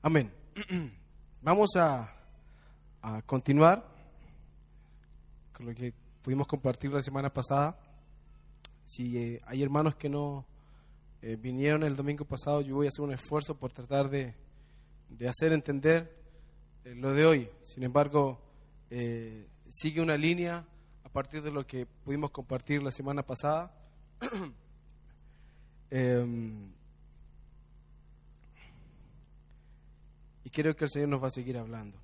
Amén. Vamos a, a continuar con lo que pudimos compartir la semana pasada. Si eh, hay hermanos que no eh, vinieron el domingo pasado, yo voy a hacer un esfuerzo por tratar de, de hacer entender eh, lo de hoy. Sin embargo, sigue una línea a partir de lo que pudimos compartir la semana pasada. y creo que el Señor nos va a seguir hablando.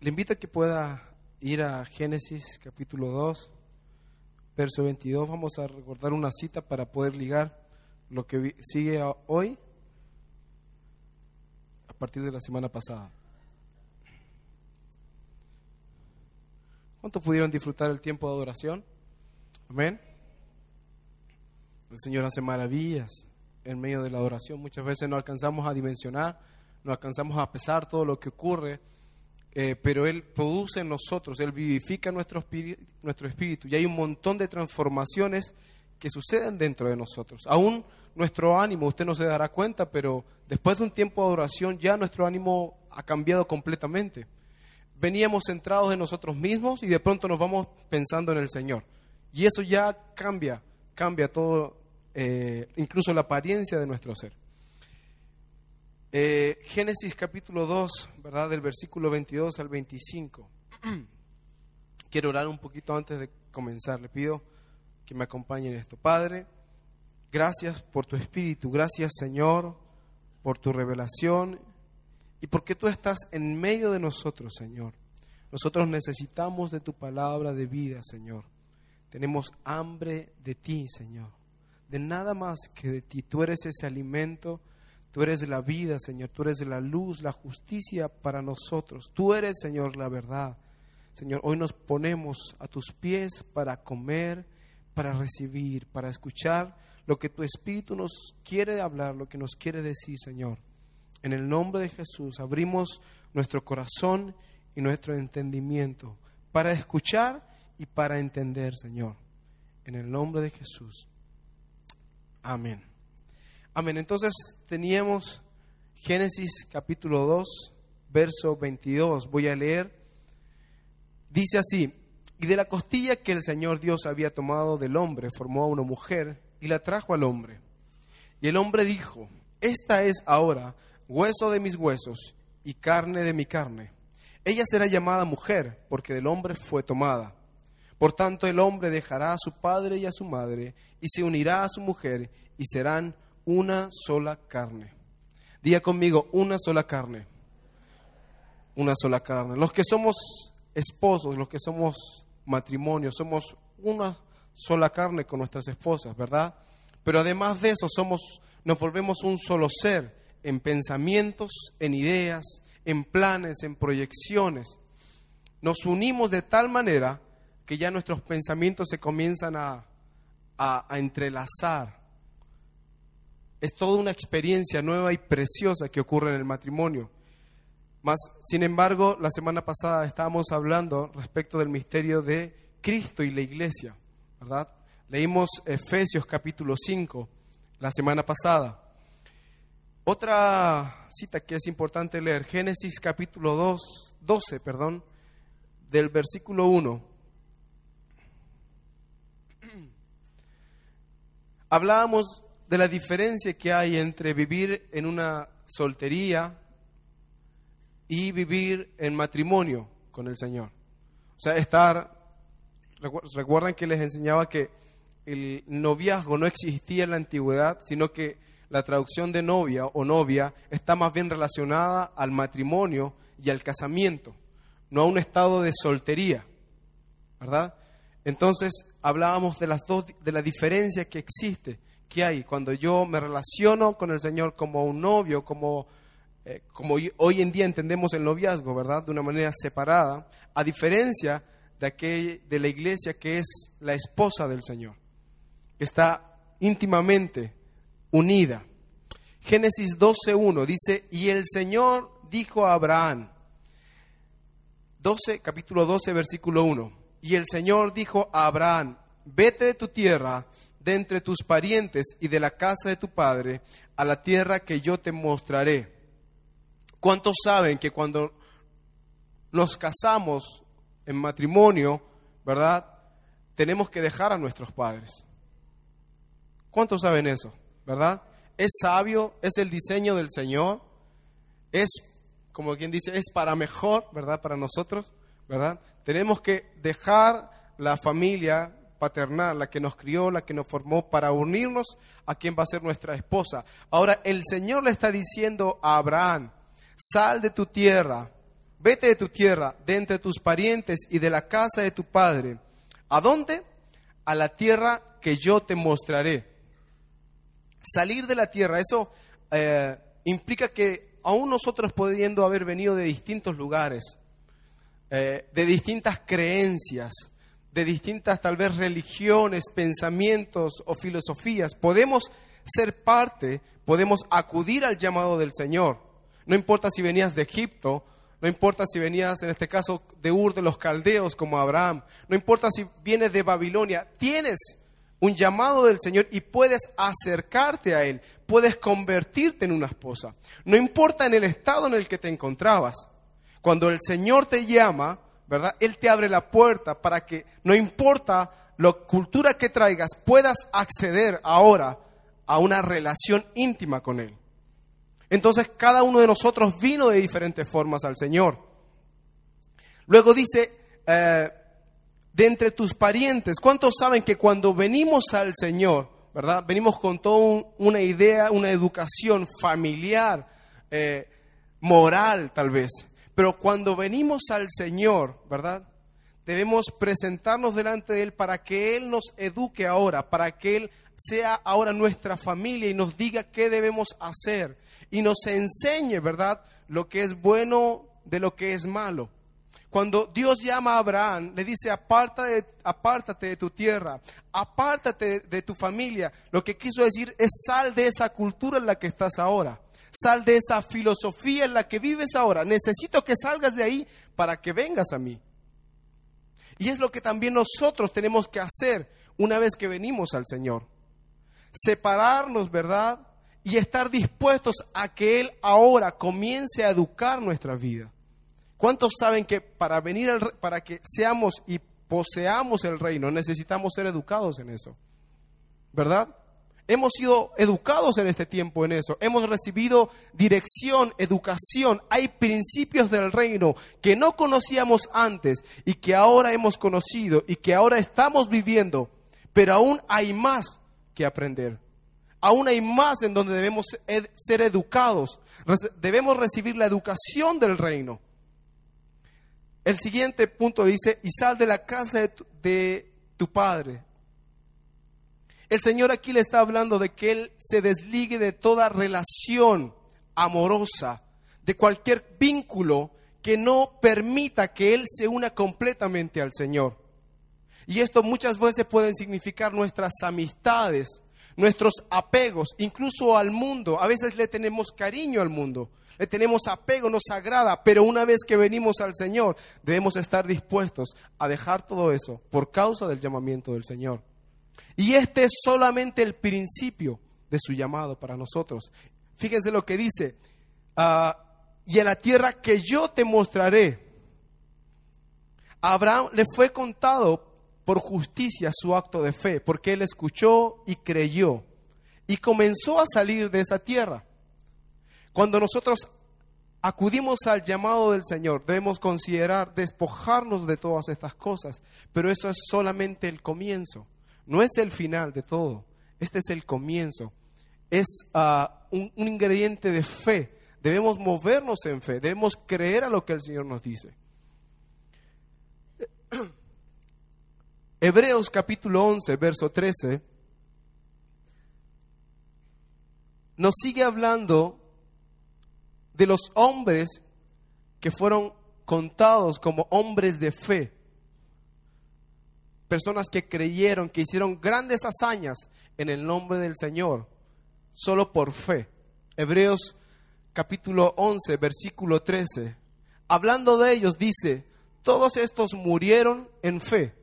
Le invito a que pueda ir a Génesis capítulo 2, verso 22. Vamos a recordar una cita para poder ligar lo que sigue hoy a partir de la semana pasada. ¿Cuántos pudieron disfrutar el tiempo de adoración? Amén. El Señor hace maravillas en medio de la adoración. Muchas veces no alcanzamos a dimensionar, no alcanzamos a pesar todo lo que ocurre, eh, pero Él produce en nosotros, Él vivifica nuestro nuestro espíritu y hay un montón de transformaciones que suceden dentro de nosotros. Aún nuestro ánimo, usted no se dará cuenta, pero después de un tiempo de adoración ya nuestro ánimo ha cambiado completamente. Veníamos centrados en nosotros mismos y de pronto nos vamos pensando en el Señor. Y eso ya cambia, cambia todo, eh, incluso la apariencia de nuestro ser. Eh, Génesis capítulo 2, ¿verdad? Del versículo 22 al 25. Quiero orar un poquito antes de comenzar. Le pido que me acompañen en esto. Padre, gracias por tu espíritu. Gracias, Señor, por tu revelación y porque tú estás en medio de nosotros, Señor. Nosotros necesitamos de tu palabra de vida, Señor. Tenemos hambre de ti, Señor. De nada más que de ti. Tú eres ese alimento. Tú eres la vida, Señor. Tú eres la luz, la justicia para nosotros. Tú eres, Señor, la verdad. Señor, hoy nos ponemos a tus pies para comer, para recibir, para escuchar lo que tu Espíritu nos quiere hablar, lo que nos quiere decir, Señor. En el nombre de Jesús abrimos nuestro corazón y nuestro entendimiento para escuchar y para entender, Señor. En el nombre de Jesús. Amén. Amén. Entonces teníamos Génesis capítulo 2, verso 22. Voy a leer. Dice así, y de la costilla que el Señor Dios había tomado del hombre, formó a una mujer y la trajo al hombre. Y el hombre dijo, esta es ahora hueso de mis huesos y carne de mi carne. Ella será llamada mujer, porque del hombre fue tomada. Por tanto, el hombre dejará a su padre y a su madre, y se unirá a su mujer, y serán una sola carne. Diga conmigo, una sola carne. Una sola carne. Los que somos esposos, los que somos matrimonio, somos una sola carne con nuestras esposas, ¿verdad? Pero además de eso, somos, nos volvemos un solo ser en pensamientos, en ideas, en planes, en proyecciones. Nos unimos de tal manera que ya nuestros pensamientos se comienzan a, a, entrelazar. Es toda una experiencia nueva y preciosa que ocurre en el matrimonio. Mas, sin embargo, la semana pasada estábamos hablando respecto del misterio de Cristo y la iglesia, ¿verdad? Leímos Efesios capítulo 5 la semana pasada. Otra cita que es importante leer, Génesis capítulo 2, 12, perdón, del versículo 1. Hablábamos de la diferencia que hay entre vivir en una soltería y vivir en matrimonio con el Señor. O sea, estar, recu- recuerdan que les enseñaba que el noviazgo no existía en la antigüedad, sino que la traducción de novia o novia está más bien relacionada al matrimonio y al casamiento, no a un estado de soltería, ¿verdad? Entonces hablábamos de las dos, de la diferencia que existe, que hay cuando yo me relaciono con el Señor como un novio, como eh, como hoy- en día entendemos el noviazgo, ¿verdad? De una manera separada, a diferencia de, aquel, de la iglesia que es la esposa del Señor, que está íntimamente unida. Génesis 12.1 dice, y el Señor dijo a Abraham, 12, capítulo 12, versículo 1, y el Señor dijo a Abraham, vete de tu tierra de entre tus parientes y de la casa de tu padre a la tierra que yo te mostraré. ¿Cuántos saben que cuando nos casamos en matrimonio, ¿verdad? Tenemos que dejar a nuestros padres. ¿Cuántos saben eso? ¿Verdad? Es sabio, es el diseño del Señor, es, como quien dice, es para mejor, ¿verdad? Para nosotros, ¿verdad? Tenemos que dejar la familia paternal, la que nos crió, la que nos formó, para unirnos a quien va a ser nuestra esposa. Ahora, el Señor le está diciendo a Abraham, sal de tu tierra, vete de tu tierra, de entre tus parientes y de la casa de tu padre. ¿A dónde? A la tierra que yo te mostraré. Salir de la tierra, eso eh, implica que aún nosotros pudiendo haber venido de distintos lugares, eh, de distintas creencias, de distintas tal vez religiones, pensamientos o filosofías, podemos ser parte, podemos acudir al llamado del Señor. No importa si venías de Egipto, no importa si venías en este caso de Ur de los Caldeos como Abraham, no importa si vienes de Babilonia, tienes un llamado del Señor y puedes acercarte a Él, puedes convertirte en una esposa. No importa en el estado en el que te encontrabas, cuando el Señor te llama, ¿verdad? Él te abre la puerta para que, no importa la cultura que traigas, puedas acceder ahora a una relación íntima con Él. Entonces cada uno de nosotros vino de diferentes formas al Señor. Luego dice, eh, de entre tus parientes, ¿cuántos saben que cuando venimos al Señor, ¿verdad? Venimos con toda una idea, una educación familiar, eh, moral tal vez. Pero cuando venimos al Señor, ¿verdad? Debemos presentarnos delante de Él para que Él nos eduque ahora, para que Él sea ahora nuestra familia y nos diga qué debemos hacer y nos enseñe, ¿verdad? Lo que es bueno de lo que es malo. Cuando Dios llama a Abraham, le dice, apártate, apártate de tu tierra, apártate de tu familia. Lo que quiso decir es sal de esa cultura en la que estás ahora. Sal de esa filosofía en la que vives ahora. Necesito que salgas de ahí para que vengas a mí. Y es lo que también nosotros tenemos que hacer una vez que venimos al Señor. Separarnos, ¿verdad? Y estar dispuestos a que Él ahora comience a educar nuestra vida. ¿Cuántos saben que para venir para que seamos y poseamos el reino necesitamos ser educados en eso? ¿Verdad? Hemos sido educados en este tiempo en eso. Hemos recibido dirección, educación. Hay principios del reino que no conocíamos antes y que ahora hemos conocido y que ahora estamos viviendo. Pero aún hay más que aprender. Aún hay más en donde debemos ser educados. Debemos recibir la educación del reino. El siguiente punto dice, y sal de la casa de tu, padre el Señor aquí le está hablando de que Él se desligue de toda relación amorosa, de cualquier vínculo que no permita que Él se una completamente al Señor. Y esto muchas veces pueden significar nuestras amistades, nuestros apegos, incluso al mundo. A veces le tenemos cariño al mundo, le tenemos apego, nos agrada, pero una vez que venimos al Señor debemos estar dispuestos a dejar todo eso por causa del llamamiento del Señor. Y este es solamente el principio de su llamado para nosotros. Fíjense lo que dice, ah, y en la tierra que yo te mostraré. Abraham le fue contado por justicia su acto de fe, porque él escuchó y creyó y comenzó a salir de esa tierra. Cuando nosotros acudimos al llamado del Señor, debemos considerar despojarnos de todas estas cosas, pero eso es solamente el comienzo. No es el final de todo, este es el comienzo. Es ah, un, ingrediente de fe. Debemos movernos en fe, debemos creer a lo que el Señor nos dice. Hebreos capítulo 11, verso 13, nos sigue hablando de los hombres que fueron contados como hombres de fe personas que creyeron, que hicieron grandes hazañas en el nombre del Señor, solo por fe. Hebreos capítulo 11, versículo 13. Hablando de ellos, dice, todos estos murieron en fe,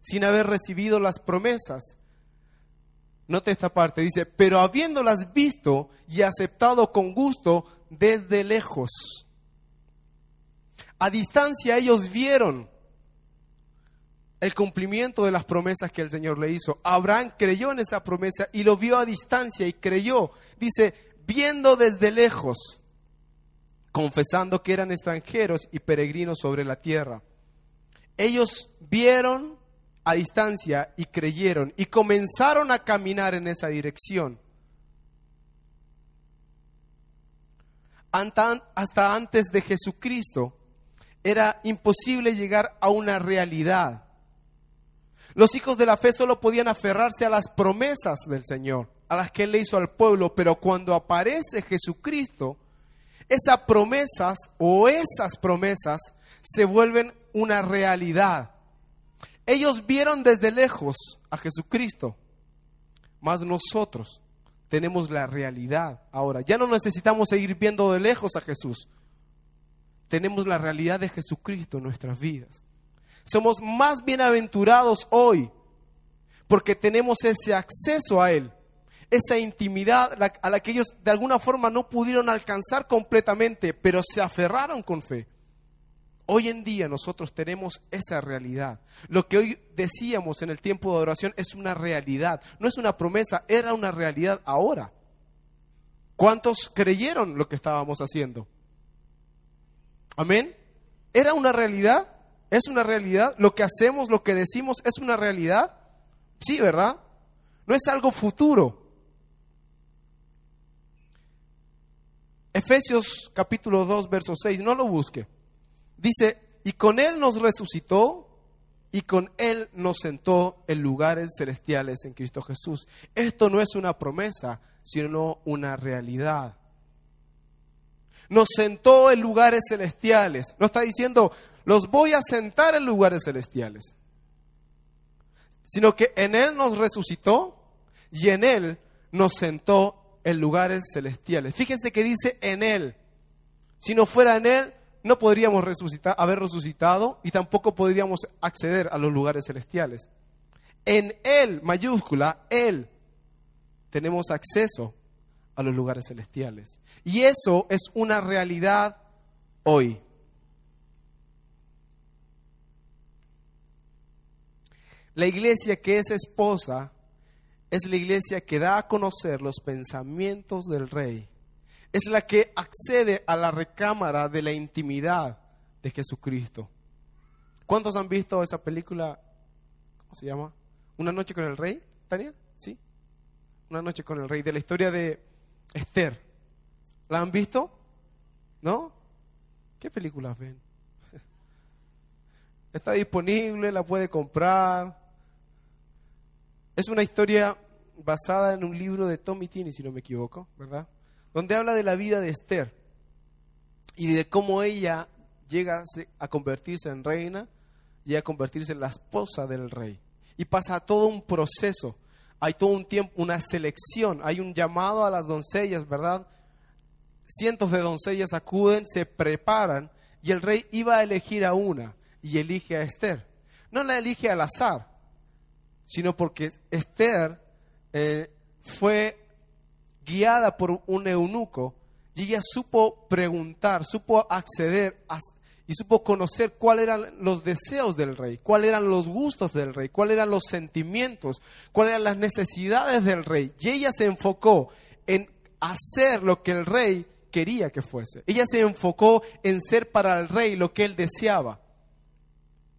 sin haber recibido las promesas, Note esta parte, dice, pero habiéndolas visto y aceptado con gusto desde lejos. A distancia ellos vieron el cumplimiento de las promesas que el Señor le hizo. Abraham creyó en esa promesa y lo vio a distancia y creyó. Dice, viendo desde lejos, confesando que eran extranjeros y peregrinos sobre la tierra. Ellos vieron a distancia y creyeron y comenzaron a caminar en esa dirección. Hasta antes de Jesucristo era imposible llegar a una realidad. Los hijos de la fe solo podían aferrarse a las promesas del Señor, a las que Él le hizo al pueblo, pero cuando aparece Jesucristo, esas promesas o esas promesas se vuelven una realidad. Ellos vieron desde lejos a Jesucristo, mas nosotros tenemos la realidad ahora. Ya no necesitamos seguir viendo de lejos a Jesús. Tenemos la realidad de Jesucristo en nuestras vidas. Somos más bienaventurados hoy porque tenemos ese acceso a Él, esa intimidad a la que ellos de alguna forma no pudieron alcanzar completamente, pero se aferraron con fe. Hoy en día nosotros tenemos esa realidad. Lo que hoy decíamos en el tiempo de adoración es una realidad, no es una promesa, era una realidad ahora. ¿Cuántos creyeron lo que estábamos haciendo? Amén. ¿Era una realidad? ¿Es una realidad? ¿Lo que hacemos, lo que decimos, es una realidad? Sí, ¿verdad? No es algo futuro. Efesios capítulo 2, verso 6, no lo busque. Dice, y con Él nos resucitó y con Él nos sentó en lugares celestiales en Cristo Jesús. Esto no es una promesa, sino una realidad. Nos sentó en lugares celestiales. No está diciendo, los voy a sentar en lugares celestiales. Sino que en Él nos resucitó y en Él nos sentó en lugares celestiales. Fíjense que dice en Él. Si no fuera en Él, no podríamos haber resucitado y tampoco podríamos acceder a los lugares celestiales. En Él, mayúscula, Él, tenemos acceso a los lugares celestiales. Y eso es una realidad hoy. La iglesia que es esposa es la iglesia que da a conocer los pensamientos del rey es la que accede a la recámara de la intimidad de Jesucristo. ¿Cuántos han visto esa película? ¿Cómo se llama? Una noche con el rey, Tania, ¿sí? Una noche con el rey, de la historia de Esther. ¿La han visto? ¿No? ¿Qué película ven? Está disponible, la puede comprar. Es una historia basada en un libro de Tommy Tini, si no me equivoco, ¿verdad? donde habla de la vida de Esther y de cómo ella llega a convertirse en reina y a convertirse en la esposa del rey. Y pasa todo un proceso, hay todo un tiempo, una selección, hay un llamado a las doncellas, ¿verdad? Cientos de doncellas acuden, se preparan y el rey iba a elegir a una y elige a Esther. No la elige al azar, sino porque Esther eh, fue guiada por un eunuco, y ella supo preguntar, supo acceder y supo conocer cuáles eran los deseos del rey, cuáles eran los gustos del rey, cuáles eran los sentimientos, cuáles eran las necesidades del rey. Y ella se enfocó en hacer lo que el rey quería que fuese. Ella se enfocó en ser para el rey lo que él deseaba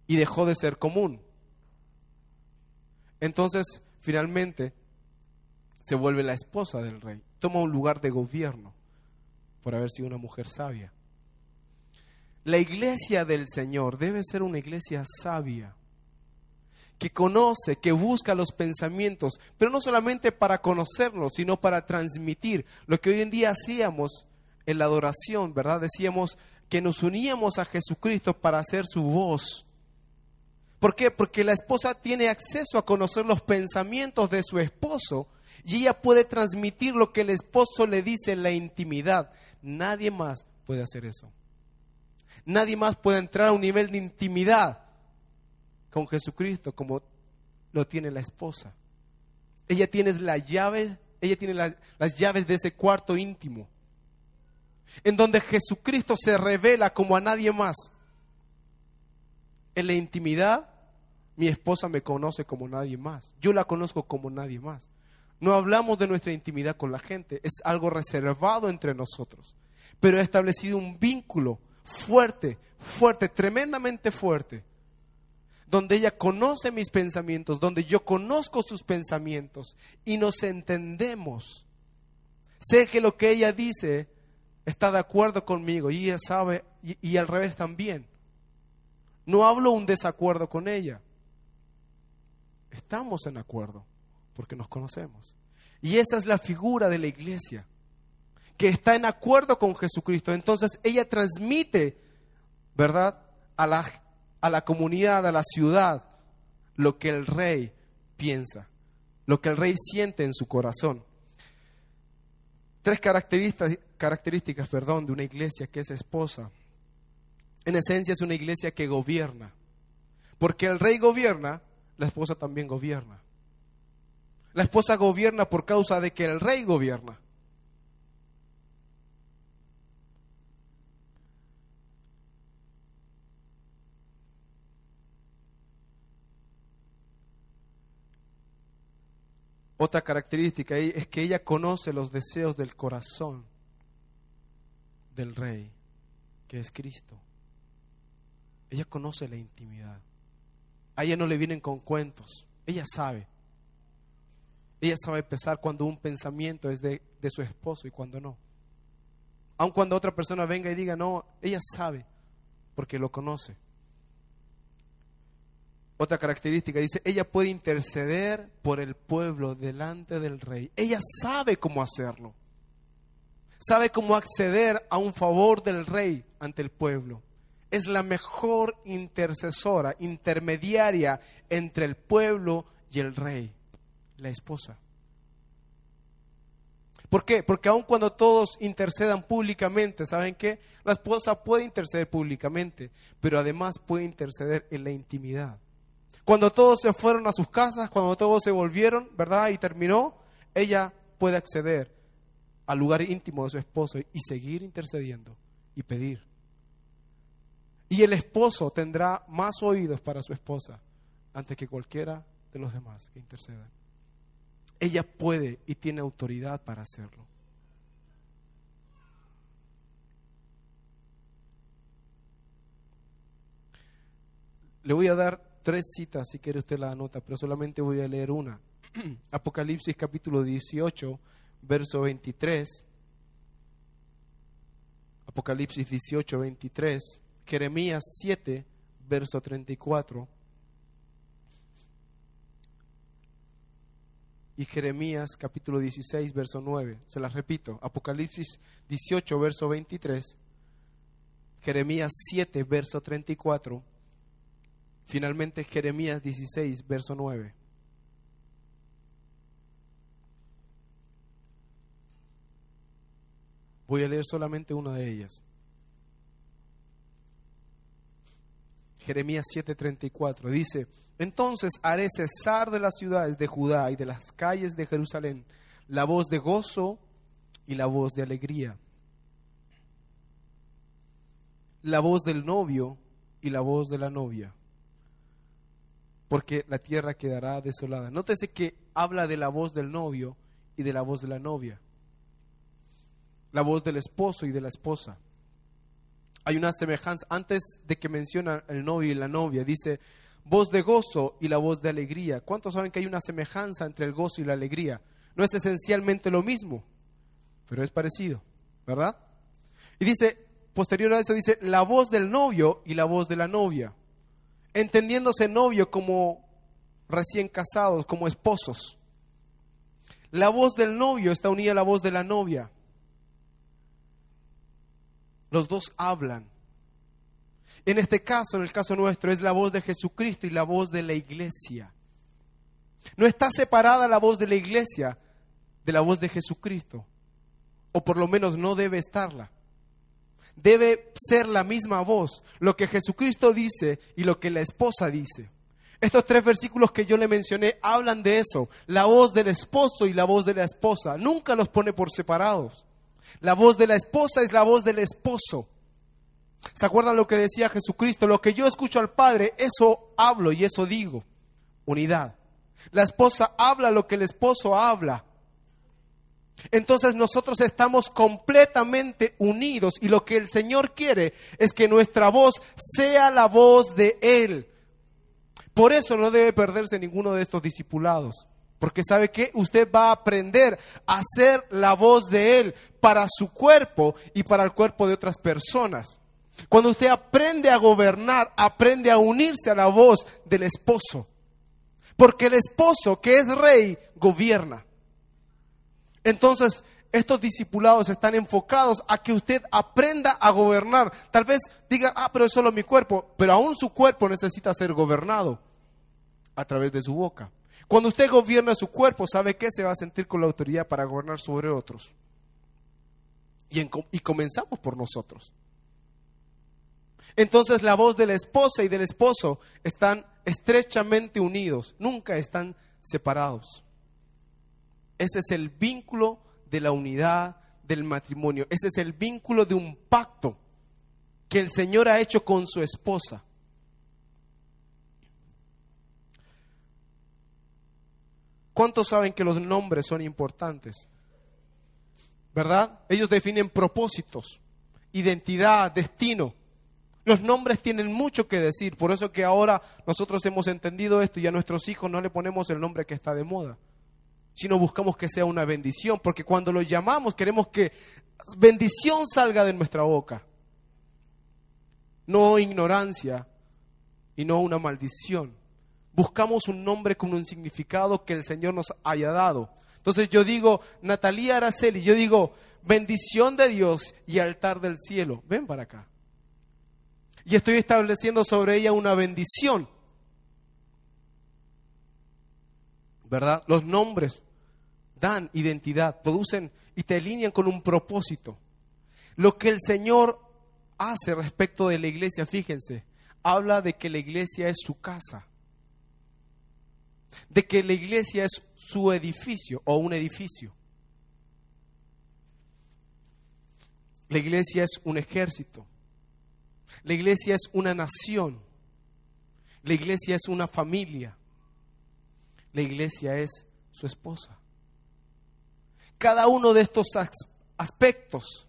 y dejó de ser común. Entonces, finalmente, se vuelve la esposa del rey, toma un lugar de gobierno por haber sido una mujer sabia. La iglesia del Señor debe ser una iglesia sabia, que conoce, que busca los pensamientos, pero no solamente para conocerlos, sino para transmitir lo que hoy en día hacíamos en la adoración, ¿verdad? Decíamos que nos uníamos a Jesucristo para hacer su voz. ¿Por qué? Porque la esposa tiene acceso a conocer los pensamientos de su esposo y ella puede transmitir lo que el esposo le dice en la intimidad. Nadie más puede hacer eso. Nadie más puede entrar a un nivel de intimidad con Jesucristo como lo tiene la esposa. Ella tiene las llaves, ella tiene las llaves de ese cuarto íntimo, en donde Jesucristo se revela como a nadie más. En la intimidad, mi esposa me conoce como nadie más. Yo la conozco como nadie más. No hablamos de nuestra intimidad con la gente, es algo reservado entre nosotros. Pero he establecido un vínculo fuerte, fuerte, tremendamente fuerte, donde ella conoce mis pensamientos, donde yo conozco sus pensamientos y nos entendemos. Sé que lo que ella dice está de acuerdo conmigo y ella sabe, y, y al revés también. No hablo un desacuerdo con ella. Estamos en acuerdo porque nos conocemos. Y esa es la figura de la iglesia, que está en acuerdo con Jesucristo. Entonces ella transmite, ¿verdad? A la, a la comunidad, a la ciudad, lo que el rey piensa, lo que el rey siente en su corazón. Tres características, características perdón, de una iglesia que es esposa. En esencia es una iglesia que gobierna. Porque el rey gobierna, la esposa también gobierna. La esposa gobierna por causa de que el rey gobierna. Otra característica es que ella conoce los deseos del corazón del rey, que es Cristo. Ella conoce la intimidad. A ella no le vienen con cuentos. Ella sabe. Ella sabe pesar cuando un pensamiento es de, su esposo y cuando no. Aun cuando otra persona venga y diga no, ella sabe porque lo conoce. Otra característica dice, ella puede interceder por el pueblo delante del rey. Ella sabe cómo hacerlo. Sabe cómo acceder a un favor del rey ante el pueblo. Es la mejor intercesora, intermediaria entre el pueblo y el rey la esposa. ¿Por qué? Porque aun cuando todos intercedan públicamente, ¿saben qué? La esposa puede interceder públicamente, pero además puede interceder en la intimidad. Cuando todos se fueron a sus casas, cuando todos se volvieron, ¿verdad? Y terminó, ella puede acceder al lugar íntimo de su esposo y seguir intercediendo y pedir. Y el esposo tendrá más oídos para su esposa antes que cualquiera de los demás que intercedan. Ella puede y tiene autoridad para hacerlo. Le voy a dar tres citas si quiere usted la anota, pero solamente voy a leer una. Apocalipsis capítulo 18, verso 23. Apocalipsis 18, 23. Jeremías 7, verso 34. y Jeremías capítulo 16, verso 9. Se las repito, Apocalipsis 18, verso 23, Jeremías 7, verso 34, finalmente Jeremías 16, verso 9. Voy a leer solamente una de ellas. Jeremías 7:34 dice, entonces haré cesar de las ciudades de Judá y de las calles de Jerusalén la voz de gozo y la voz de alegría, la voz del novio y la voz de la novia, porque la tierra quedará desolada. Nótese que habla de la voz del novio y de la voz de la novia, la voz del esposo y de la esposa. Hay una semejanza, antes de que menciona el novio y la novia, dice, voz de gozo y la voz de alegría. ¿Cuántos saben que hay una semejanza entre el gozo y la alegría? No es esencialmente lo mismo, pero es parecido, ¿verdad? Y dice, posterior a eso dice, la voz del novio y la voz de la novia, entendiéndose novio como recién casados, como esposos. La voz del novio está unida a la voz de la novia. Los dos hablan en este caso, en el caso nuestro, es la voz de Jesucristo y la voz de la iglesia. No está separada la voz de la iglesia de la voz de Jesucristo, o por lo menos no debe estarla. Debe ser la misma voz, lo que Jesucristo dice y lo que la esposa dice. Estos tres versículos que yo le mencioné hablan de eso, la voz del esposo y la voz de la esposa. Nunca los pone por separados. La voz de la esposa es la voz del esposo. ¿Se acuerdan lo que decía Jesucristo? Lo que yo escucho al Padre, eso hablo y eso digo. Unidad. La esposa habla lo que el esposo habla. Entonces nosotros estamos completamente unidos y lo que el Señor quiere es que nuestra voz sea la voz de Él. Por eso no debe perderse ninguno de estos discipulados. Porque sabe que usted va a aprender a ser la voz de Él para su cuerpo y para el cuerpo de otras personas. Cuando usted aprende a gobernar, aprende a unirse a la voz del esposo. Porque el esposo que es rey gobierna. Entonces, estos discipulados están enfocados a que usted aprenda a gobernar. Tal vez diga, ah, pero es solo mi cuerpo, pero aún su cuerpo necesita ser gobernado a través de su boca. Cuando usted gobierna su cuerpo, ¿sabe qué? Se va a sentir con la autoridad para gobernar sobre otros. Y, y comenzamos por nosotros. Entonces la voz de la esposa y del esposo están estrechamente unidos, nunca están separados. Ese es el vínculo de la unidad del matrimonio. Ese es el vínculo de un pacto que el Señor ha hecho con su esposa. ¿Cuántos saben que los nombres son importantes? ¿Verdad? Ellos definen propósitos, identidad, destino. Los nombres tienen mucho que decir, por eso que ahora nosotros hemos entendido esto y a nuestros hijos no le ponemos el nombre que está de moda, sino buscamos que sea una bendición, porque cuando los llamamos queremos que bendición salga de nuestra boca, no ignorancia y no una maldición. Buscamos un nombre con un significado que el Señor nos haya dado. Entonces yo digo, Natalia Araceli, yo digo, bendición de Dios y altar del cielo. Ven para acá y estoy estableciendo sobre ella una bendición. ¿Verdad? Los nombres dan identidad, producen y te alinean con un propósito. Lo que el Señor hace respecto de la iglesia, fíjense, habla de que la iglesia es su casa, de que la iglesia es su edificio o un edificio. La iglesia es un ejército. La iglesia es una nación. La iglesia es una familia. La iglesia es su esposa. Cada uno de estos aspectos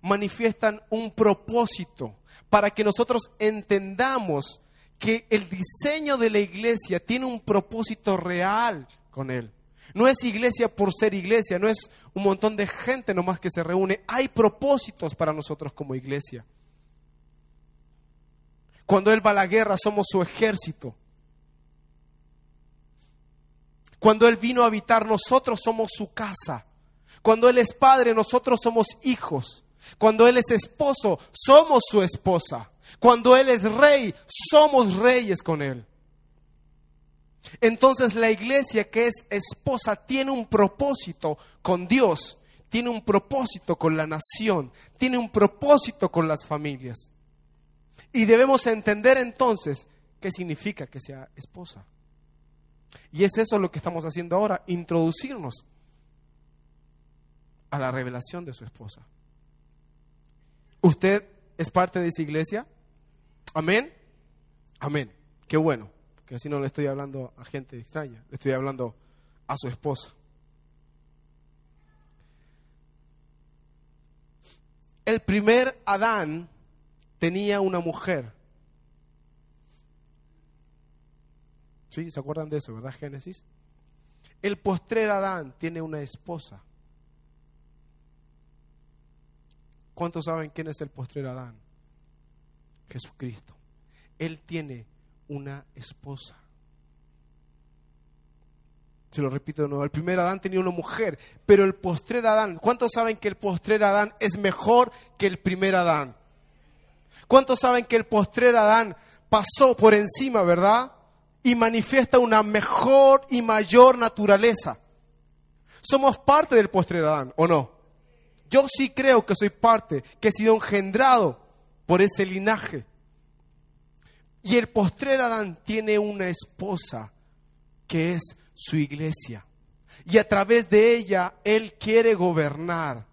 manifiestan un propósito para que nosotros entendamos que el diseño de la iglesia tiene un propósito real con él. No es iglesia por ser iglesia, no es un montón de gente nomás que se reúne. Hay propósitos para nosotros como iglesia. Cuando Él va a la guerra, somos su ejército. Cuando Él vino a habitar, nosotros somos su casa. Cuando Él es padre, nosotros somos hijos. Cuando Él es esposo, somos su esposa. Cuando Él es rey, somos reyes con Él. Entonces la iglesia que es esposa tiene un propósito con Dios, tiene un propósito con la nación, tiene un propósito con las familias. Y debemos entender entonces qué significa que sea esposa. Y es eso lo que estamos haciendo ahora, introducirnos a la revelación de su esposa. ¿Usted es parte de esa iglesia? Amén. Amén. Qué bueno, que así no le estoy hablando a gente extraña, le estoy hablando a su esposa. El primer Adán tenía una mujer. ¿Sí? ¿Se acuerdan de eso, verdad, Génesis? El postrer Adán tiene una esposa. ¿Cuántos saben quién es el postrer Adán? Jesucristo. Él tiene una esposa. Se lo repito de nuevo. El primer Adán tenía una mujer, pero el postrer Adán, ¿cuántos saben que el postrer Adán es mejor que el primer Adán? ¿Cuántos saben que el postrer Adán pasó por encima, verdad? Y manifiesta una mejor y mayor naturaleza. Somos parte del postrer Adán, ¿o no? Yo sí creo que soy parte, que he sido engendrado por ese linaje. Y el postrer Adán tiene una esposa que es su iglesia. Y a través de ella Él quiere gobernar.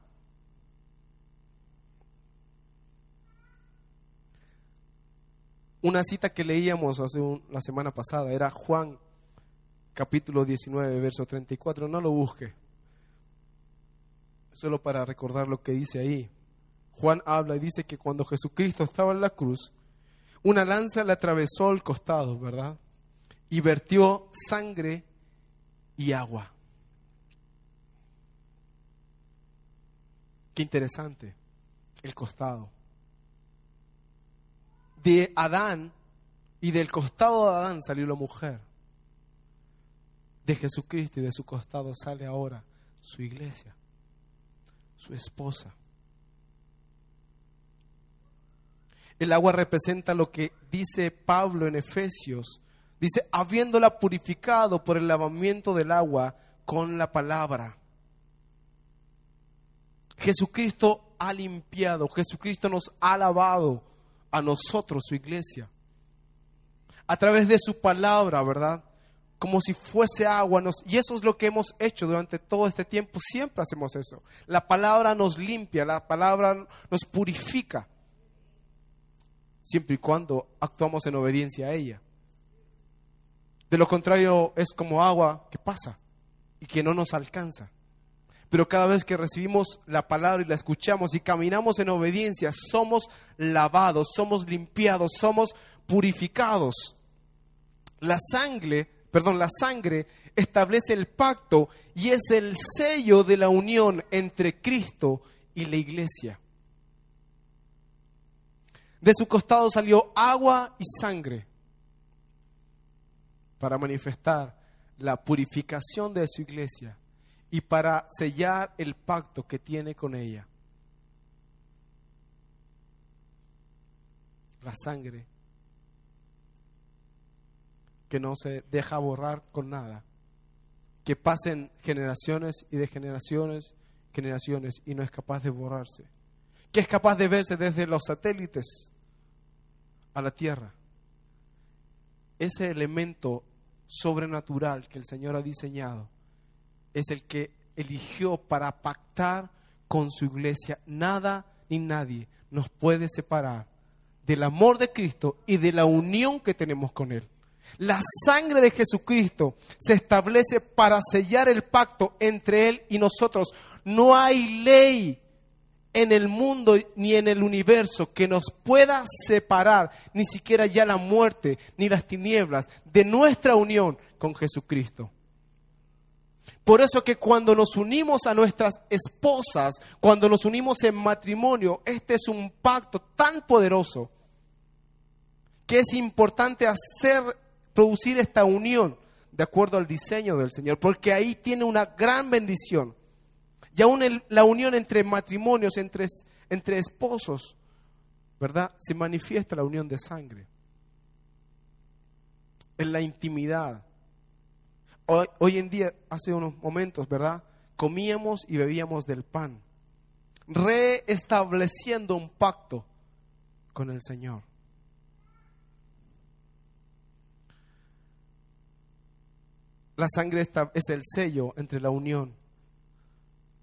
Una cita que leíamos hace la semana pasada era Juan capítulo 19, verso 34. No lo busque. Solo para recordar lo que dice ahí. Juan habla y dice que cuando Jesucristo estaba en la cruz, una lanza le atravesó el costado, ¿verdad? Y vertió sangre y agua. Qué interesante, el costado. De Adán y del costado de Adán salió la mujer. De Jesucristo y de su costado sale ahora su iglesia, su esposa. El agua representa lo que dice Pablo en Efesios. Dice, habiéndola purificado por el lavamiento del agua con la palabra. Jesucristo ha limpiado, Jesucristo nos ha lavado a nosotros, su iglesia. A través de su palabra, ¿verdad? Como si fuese agua. Y eso es lo que hemos hecho durante todo este tiempo. Siempre hacemos eso. La palabra nos limpia, la palabra nos purifica siempre y cuando actuamos en obediencia a ella. De lo contrario, es como agua que pasa y que no nos alcanza. Pero cada vez que recibimos la palabra y la escuchamos y caminamos en obediencia, somos lavados, somos limpiados, somos purificados. La sangre, perdón, la sangre establece el pacto y es el sello de la unión entre Cristo y la iglesia. De su costado salió agua y sangre para manifestar la purificación de su iglesia y para sellar el pacto que tiene con ella. La sangre que no se deja borrar con nada, que pasen generaciones y de generaciones, generaciones y no es capaz de borrarse que es capaz de verse desde los satélites a la Tierra. Ese elemento sobrenatural que el Señor ha diseñado es el que eligió para pactar con su iglesia. Nada ni nadie nos puede separar del amor de Cristo y de la unión que tenemos con Él. La sangre de Jesucristo se establece para sellar el pacto entre Él y nosotros. No hay ley en el mundo ni en el universo que nos pueda separar, ni siquiera ya la muerte ni las tinieblas, de nuestra unión con Jesucristo. Por eso que cuando nos unimos a nuestras esposas, cuando nos unimos en matrimonio, este es un pacto tan poderoso que es importante hacer, producir esta unión de acuerdo al diseño del Señor, porque ahí tiene una gran bendición. Y aún la unión entre matrimonios, entre, entre esposos, ¿verdad? Se manifiesta la unión de sangre. En la intimidad. Hoy, hoy en día, hace unos momentos, ¿verdad? Comíamos y bebíamos del pan, reestableciendo un pacto con el Señor. La sangre es el sello entre la unión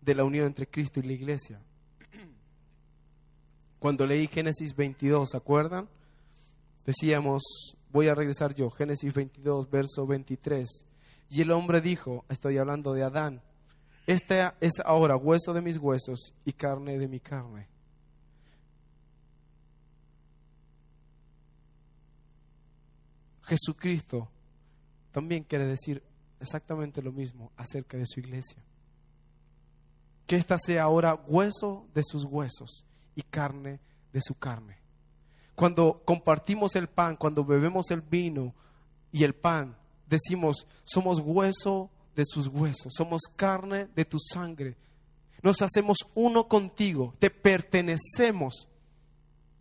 de la unión entre Cristo y la iglesia. Cuando leí Génesis 22, ¿se acuerdan? Decíamos, voy a regresar yo, Génesis 22, verso 23. Y el hombre dijo, estoy hablando de Adán, este es ahora hueso de mis huesos y carne de mi carne. Jesucristo también quiere decir exactamente lo mismo acerca de su iglesia que ésta sea ahora hueso de sus huesos y carne de su carne. Cuando compartimos el pan, cuando bebemos el vino y el pan, decimos, somos hueso de sus huesos, somos carne de tu sangre. Nos hacemos uno contigo, te pertenecemos.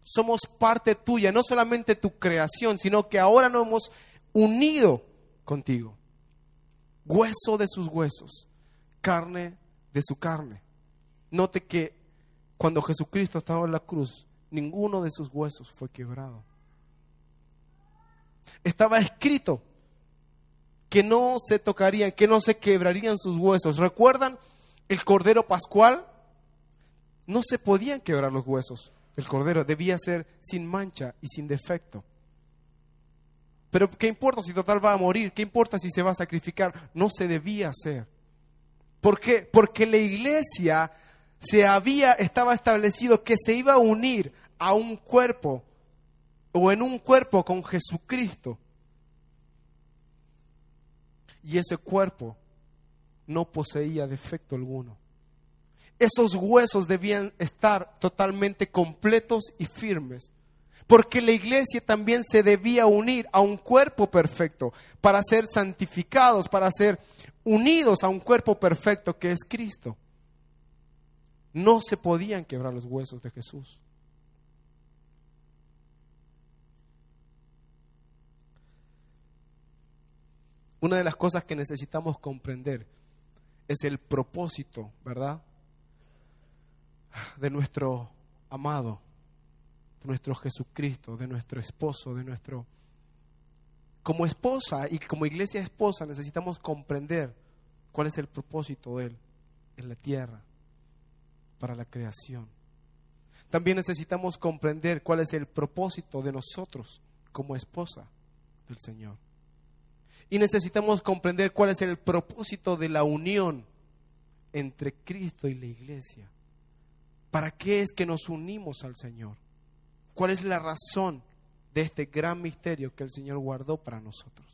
Somos parte tuya, no solamente tu creación, sino que ahora nos hemos unido contigo. Hueso de sus huesos, carne de su carne. Note que cuando Jesucristo estaba en la cruz, ninguno de sus huesos fue quebrado. Estaba escrito que no se tocarían, que no se quebrarían sus huesos. ¿Recuerdan el cordero pascual? No se podían quebrar los huesos. El cordero debía ser sin mancha y sin defecto. Pero ¿qué importa si total va a morir? ¿Qué importa si se va a sacrificar? No se debía hacer. ¿Por qué? Porque la iglesia se había, estaba establecido que se iba a unir a un cuerpo o en un cuerpo con Jesucristo. Y ese cuerpo no poseía defecto alguno. Esos huesos debían estar totalmente completos y firmes. Porque la iglesia también se debía unir a un cuerpo perfecto para ser santificados, para ser unidos a un cuerpo perfecto que es Cristo. No se podían quebrar los huesos de Jesús. Una de las cosas que necesitamos comprender es el propósito, ¿verdad? De nuestro amado, de nuestro Jesucristo, de nuestro esposo, de nuestro... Como esposa y como iglesia esposa necesitamos comprender cuál es el propósito de Él en la tierra, para la creación. También necesitamos comprender cuál es el propósito de nosotros como esposa del Señor. Y necesitamos comprender cuál es el propósito de la unión entre Cristo y la iglesia. ¿Para qué es que nos unimos al Señor? ¿Cuál es la razón de este gran misterio que el Señor guardó para nosotros?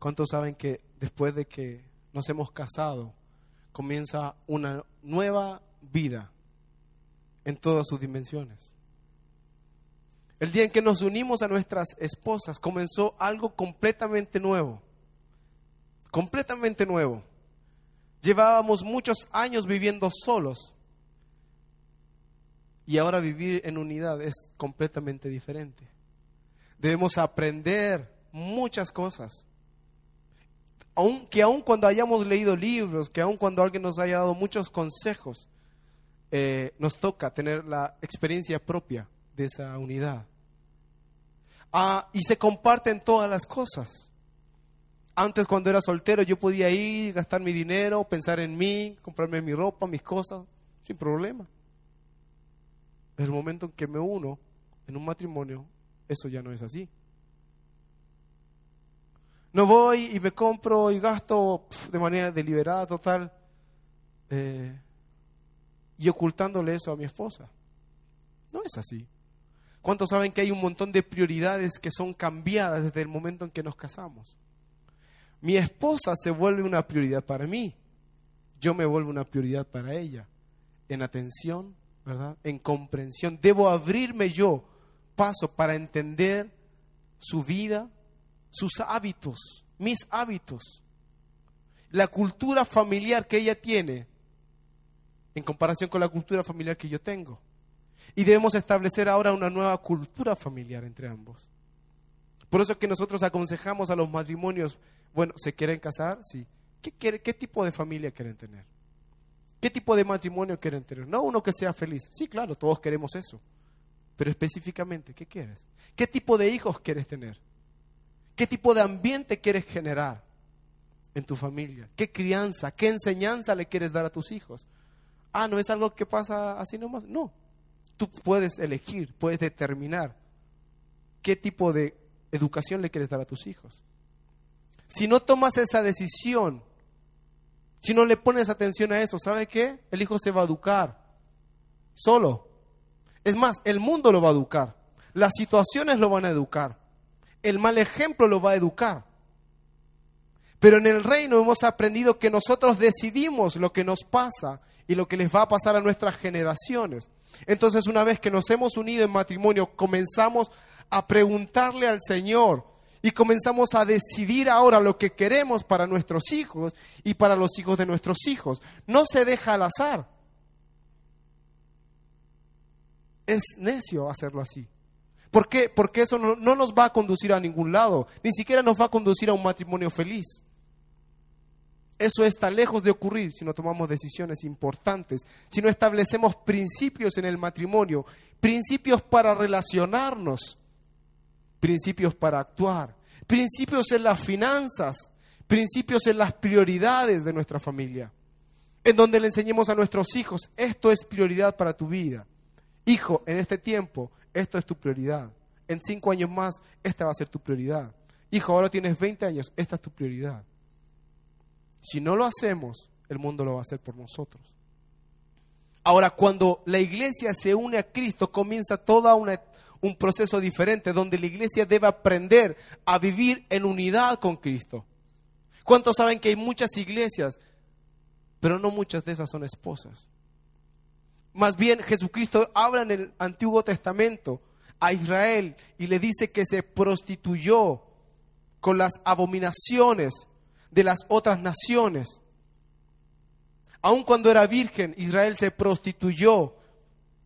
¿Cuántos saben que después de que nos hemos casado, comienza una nueva vida en todas sus dimensiones. El día en que nos unimos a nuestras esposas comenzó algo completamente nuevo, completamente nuevo. Llevábamos muchos años viviendo solos y ahora vivir en unidad es completamente diferente. Debemos aprender muchas cosas. Aunque aun cuando hayamos leído libros, que aun cuando alguien nos haya dado muchos consejos, eh, nos toca tener la experiencia propia de esa unidad. Ah, y se comparten todas las cosas. Antes cuando era soltero yo podía ir, gastar mi dinero, pensar en mí, comprarme mi ropa, mis cosas, sin problema. En el momento en que me uno en un matrimonio, eso ya no es así. No voy y me compro y gasto de manera deliberada, total. Eh, y ocultándole eso a mi esposa. No es así. ¿Cuántos saben que hay un montón de prioridades que son cambiadas desde el momento en que nos casamos? Mi esposa se vuelve una prioridad para mí. Yo me vuelvo una prioridad para ella. En atención, ¿verdad? En comprensión. Debo abrirme yo paso para entender su vida, sus hábitos, mis hábitos. La cultura familiar que ella tiene en comparación con la cultura familiar que yo tengo. Y debemos establecer ahora una nueva cultura familiar entre ambos. Por eso es que nosotros aconsejamos a los matrimonios, bueno, ¿se quieren casar? Sí. ¿Qué, ¿Qué tipo de familia quieren tener? ¿Qué tipo de matrimonio quieren tener? No uno que sea feliz. Sí, claro, todos queremos eso. Pero específicamente, ¿qué quieres? ¿Qué tipo de hijos quieres tener? ¿Qué tipo de ambiente quieres generar en tu familia? ¿Qué crianza, qué enseñanza le quieres dar a tus hijos? ah, no es algo que pasa así nomás. No, tú puedes elegir, puedes determinar qué tipo de educación le quieres dar a tus hijos. Si no tomas esa decisión, si no le pones atención a eso, ¿sabe qué? El hijo se va a educar solo. Es más, el mundo lo va a educar. Las situaciones lo van a educar. El mal ejemplo lo va a educar. Pero en el reino hemos aprendido que nosotros decidimos lo que nos pasa y lo que les va a pasar a nuestras generaciones. Entonces, una vez que nos hemos unido en matrimonio, comenzamos a preguntarle al Señor y comenzamos a decidir ahora lo que queremos para nuestros hijos y para los hijos de nuestros hijos. No se deja al azar. Es necio hacerlo así. ¿Por qué? Porque eso no, no, nos va a conducir a ningún lado, ni siquiera nos va a conducir a un matrimonio feliz. Eso está lejos de ocurrir si no tomamos decisiones importantes, si no establecemos principios en el matrimonio, principios para relacionarnos, principios para actuar, principios en las finanzas, principios en las prioridades de nuestra familia, en donde le enseñemos a nuestros hijos, esto es prioridad para tu vida. Hijo, en este tiempo, esto es tu prioridad. En cinco años más, esta va a ser tu prioridad. Hijo, ahora tienes 20 años, esta es tu prioridad. Si no lo hacemos, el mundo lo va a hacer por nosotros. Ahora, cuando la iglesia se une a Cristo, comienza todo un proceso diferente donde la iglesia debe aprender a vivir en unidad con Cristo. ¿Cuántos saben que hay muchas iglesias, pero no muchas de esas son esposas? Más bien, Jesucristo habla en el Antiguo Testamento a Israel y le dice que se prostituyó con las abominaciones de las otras naciones. Aun cuando era virgen, Israel se prostituyó,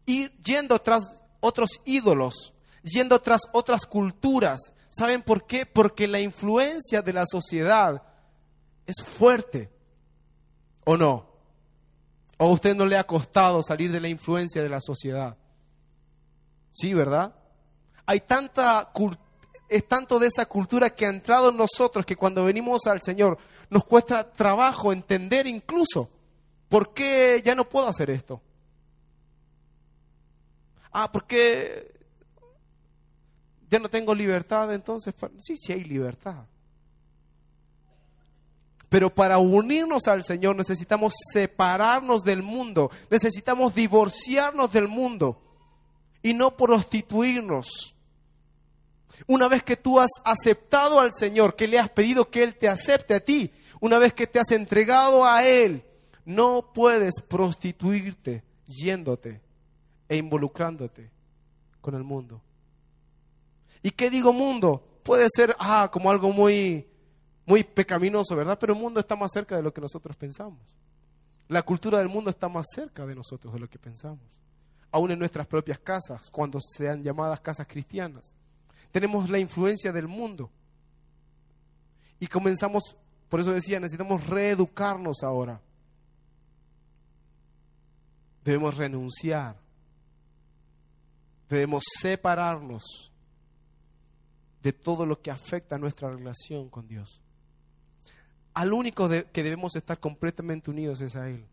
y yendo tras otros ídolos, yendo tras otras culturas. ¿Saben por qué? Porque la influencia de la sociedad es fuerte. ¿O no? ¿O a usted no le ha costado salir de la influencia de la sociedad? Sí, ¿verdad? Hay tanta es tanto de esa cultura que ha entrado en nosotros que cuando venimos al Señor nos cuesta trabajo entender incluso por qué ya no puedo hacer esto. Ah, porque ya no tengo libertad, entonces sí, sí hay libertad. Pero para unirnos al Señor necesitamos separarnos del mundo, necesitamos divorciarnos del mundo y no prostituirnos. Una vez que tú has aceptado al Señor, que le has pedido que Él te acepte a ti, una vez que te has entregado a Él, no puedes prostituirte yéndote e involucrándote con el mundo. ¿Y qué digo mundo? Puede ser ah, como algo muy, muy pecaminoso, ¿verdad? Pero el mundo está más cerca de lo que nosotros pensamos. La cultura del mundo está más cerca de nosotros de lo que pensamos. Aún en nuestras propias casas, cuando sean llamadas casas cristianas tenemos la influencia del mundo. Y comenzamos, por eso decía, necesitamos reeducarnos ahora. Debemos renunciar. Debemos separarnos de todo lo que afecta a nuestra relación con Dios. Al único que debemos estar completamente unidos es a Él.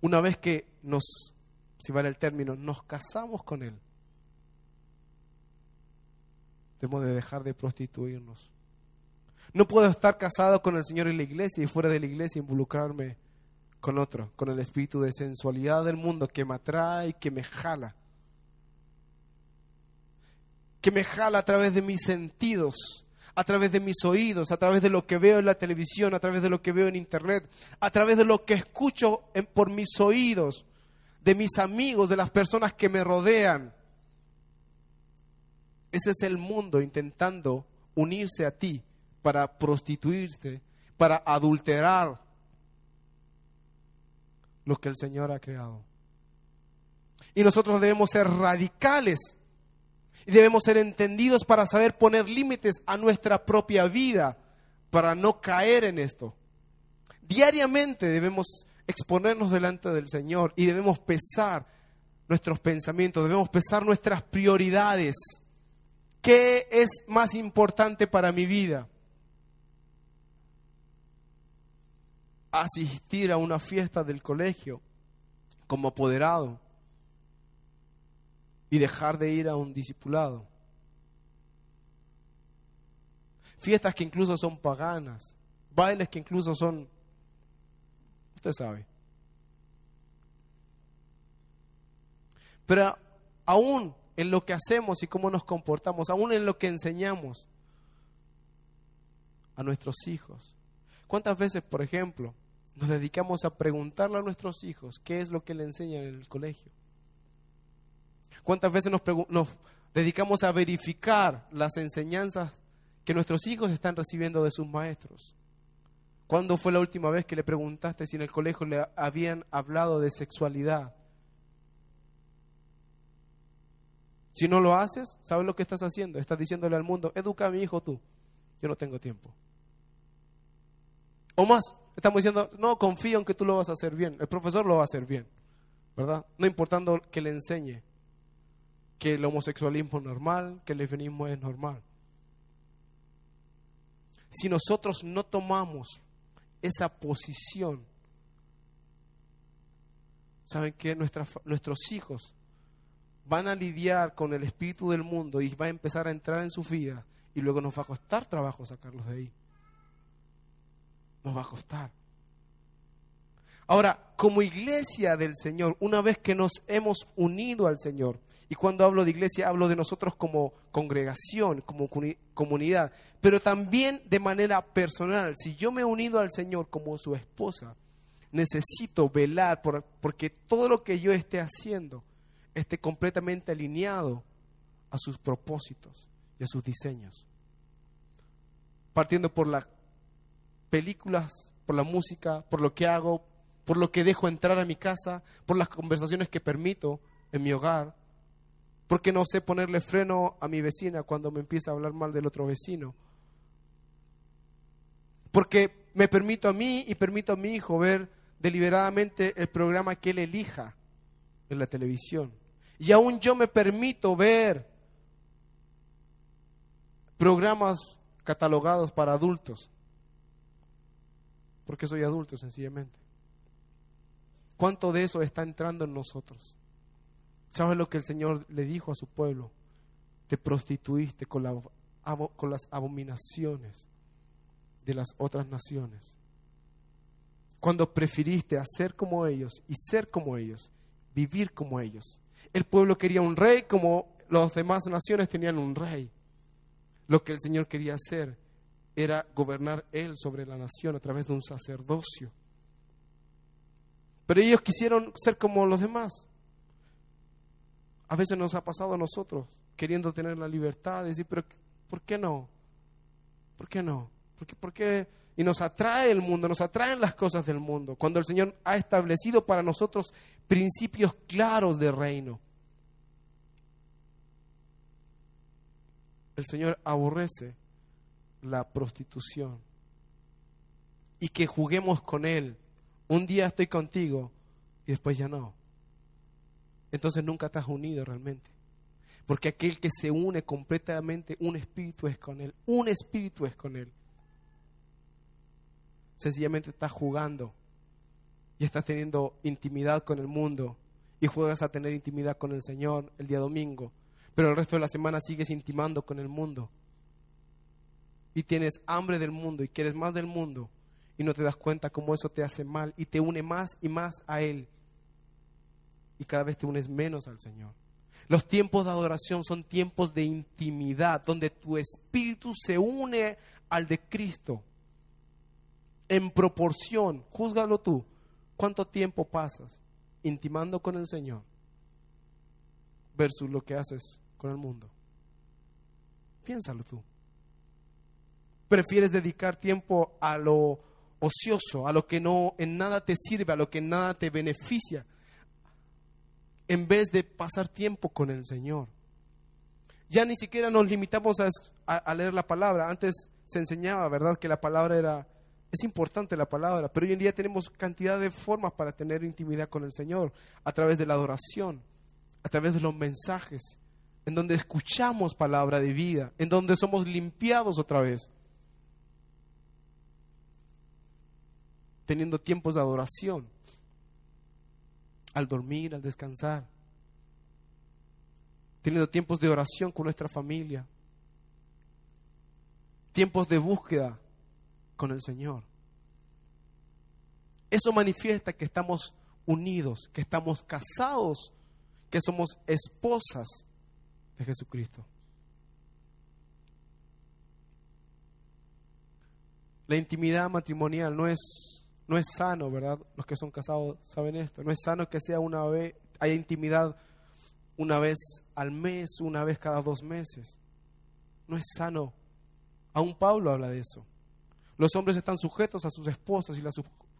Una vez que nos, si vale el término, nos casamos con Él, Debemos de dejar de prostituirnos. No puedo estar casado con el Señor en la iglesia y fuera de la iglesia involucrarme con otro, con el espíritu de sensualidad del mundo que me atrae y que me jala. Que me jala a través de mis sentidos, a través de mis oídos, a través de lo que veo en la televisión, a través de lo que veo en internet, a través de lo que escucho por mis oídos, de mis amigos, de las personas que me rodean. Ese es el mundo intentando unirse a ti para prostituirte, para adulterar lo que el Señor ha creado. Y nosotros debemos ser radicales y debemos ser entendidos para saber poner límites a nuestra propia vida, para no caer en esto. Diariamente debemos exponernos delante del Señor y debemos pesar nuestros pensamientos, debemos pesar nuestras prioridades ¿Qué es más importante para mi vida? Asistir a una fiesta del colegio como apoderado y dejar de ir a un discipulado. Fiestas que incluso son paganas, bailes que incluso son, usted sabe. Pero aún en lo que hacemos y cómo nos comportamos, aún en lo que enseñamos a nuestros hijos. ¿Cuántas veces, por ejemplo, nos dedicamos a preguntarle a nuestros hijos qué es lo que le enseñan en el colegio? ¿Cuántas veces nos, dedicamos a verificar las enseñanzas que nuestros hijos están recibiendo de sus maestros? ¿Cuándo fue la última vez que le preguntaste si en el colegio le habían hablado de sexualidad? Si no lo haces, ¿sabes lo que estás haciendo? Estás diciéndole al mundo, educa a mi hijo tú. Yo no tengo tiempo. O más, estamos diciendo, no, confío en que tú lo vas a hacer bien. El profesor lo va a hacer bien, ¿verdad? No importando que le enseñe que el homosexualismo es normal, que el lesbianismo es normal. Si nosotros no tomamos esa posición, ¿saben que nuestros hijos van a lidiar con el espíritu del mundo y va a empezar a entrar en su vida y luego nos va a costar trabajo sacarlos de ahí? Nos va a costar. Ahora, como iglesia del Señor, una vez que nos hemos unido al Señor, y cuando hablo de iglesia hablo de nosotros como congregación, como comunidad, pero también de manera personal. Si yo me he unido al Señor como su esposa, necesito velar por, porque todo lo que yo esté haciendo esté completamente alineado a sus propósitos y a sus diseños. Partiendo por las películas, por la música, por lo que hago, por lo que dejo entrar a mi casa, por las conversaciones que permito en mi hogar, porque no sé ponerle freno a mi vecina cuando me empieza a hablar mal del otro vecino, porque me permito a mí y permito a mi hijo ver deliberadamente el programa que él elija en la televisión. Y aún yo me permito ver programas catalogados para adultos, porque soy adulto sencillamente. ¿Cuánto de eso está entrando en nosotros? ¿Sabes lo que el Señor le dijo a su pueblo? Te prostituiste con, las abominaciones de las otras naciones. Cuando prefiriste hacer como ellos y ser como ellos, vivir como ellos. El pueblo quería un rey como las demás naciones tenían un rey. Lo que el Señor quería hacer era gobernar Él sobre la nación a través de un sacerdocio. Pero ellos quisieron ser como los demás. A veces nos ha pasado a nosotros, queriendo tener la libertad, de decir, pero ¿por qué no? ¿Por qué no? ¿Por qué, ¿Por qué? Y nos atrae el mundo, nos atraen las cosas del mundo, cuando el Señor ha establecido para nosotros principios claros de reino. El Señor aborrece la prostitución y que juguemos con Él un día estoy contigo y después ya no. Entonces nunca estás unido realmente. Porque aquel que se une completamente, un espíritu es con él. Un espíritu es con él. Sencillamente estás jugando y estás teniendo intimidad con el mundo y juegas a tener intimidad con el Señor el día domingo. Pero el resto de la semana sigues intimando con el mundo. Y tienes hambre del mundo y quieres más del mundo y no te das cuenta cómo eso te hace mal y te une más y más a Él. Y cada vez te unes menos al Señor. Los tiempos de adoración son tiempos de intimidad, donde tu espíritu se une al de Cristo. En proporción, júzgalo tú, ¿cuánto tiempo pasas intimando con el Señor versus lo que haces con el mundo? Piénsalo tú. ¿Prefieres dedicar tiempo a lo ocioso, a lo que no en nada te sirve, a lo que en nada te beneficia, en vez de pasar tiempo con el Señor. Ya ni siquiera nos limitamos a, leer la palabra. Antes se enseñaba, ¿verdad?, que la palabra era, es importante la palabra, pero hoy en día tenemos cantidad de formas para tener intimidad con el Señor, a través de la adoración, a través de los mensajes, en donde escuchamos palabra de vida, en donde somos limpiados otra vez. Teniendo tiempos de adoración, al dormir, al descansar, teniendo tiempos de oración con nuestra familia, tiempos de búsqueda con el Señor. Eso manifiesta que estamos unidos, que estamos casados, que somos esposas de Jesucristo. La intimidad matrimonial no es no es sano, ¿verdad? Los que son casados saben esto. No es sano que sea una vez, haya intimidad una vez al mes, una vez cada dos meses. No es sano. Aún Pablo habla de eso. Los hombres están sujetos a sus esposas y las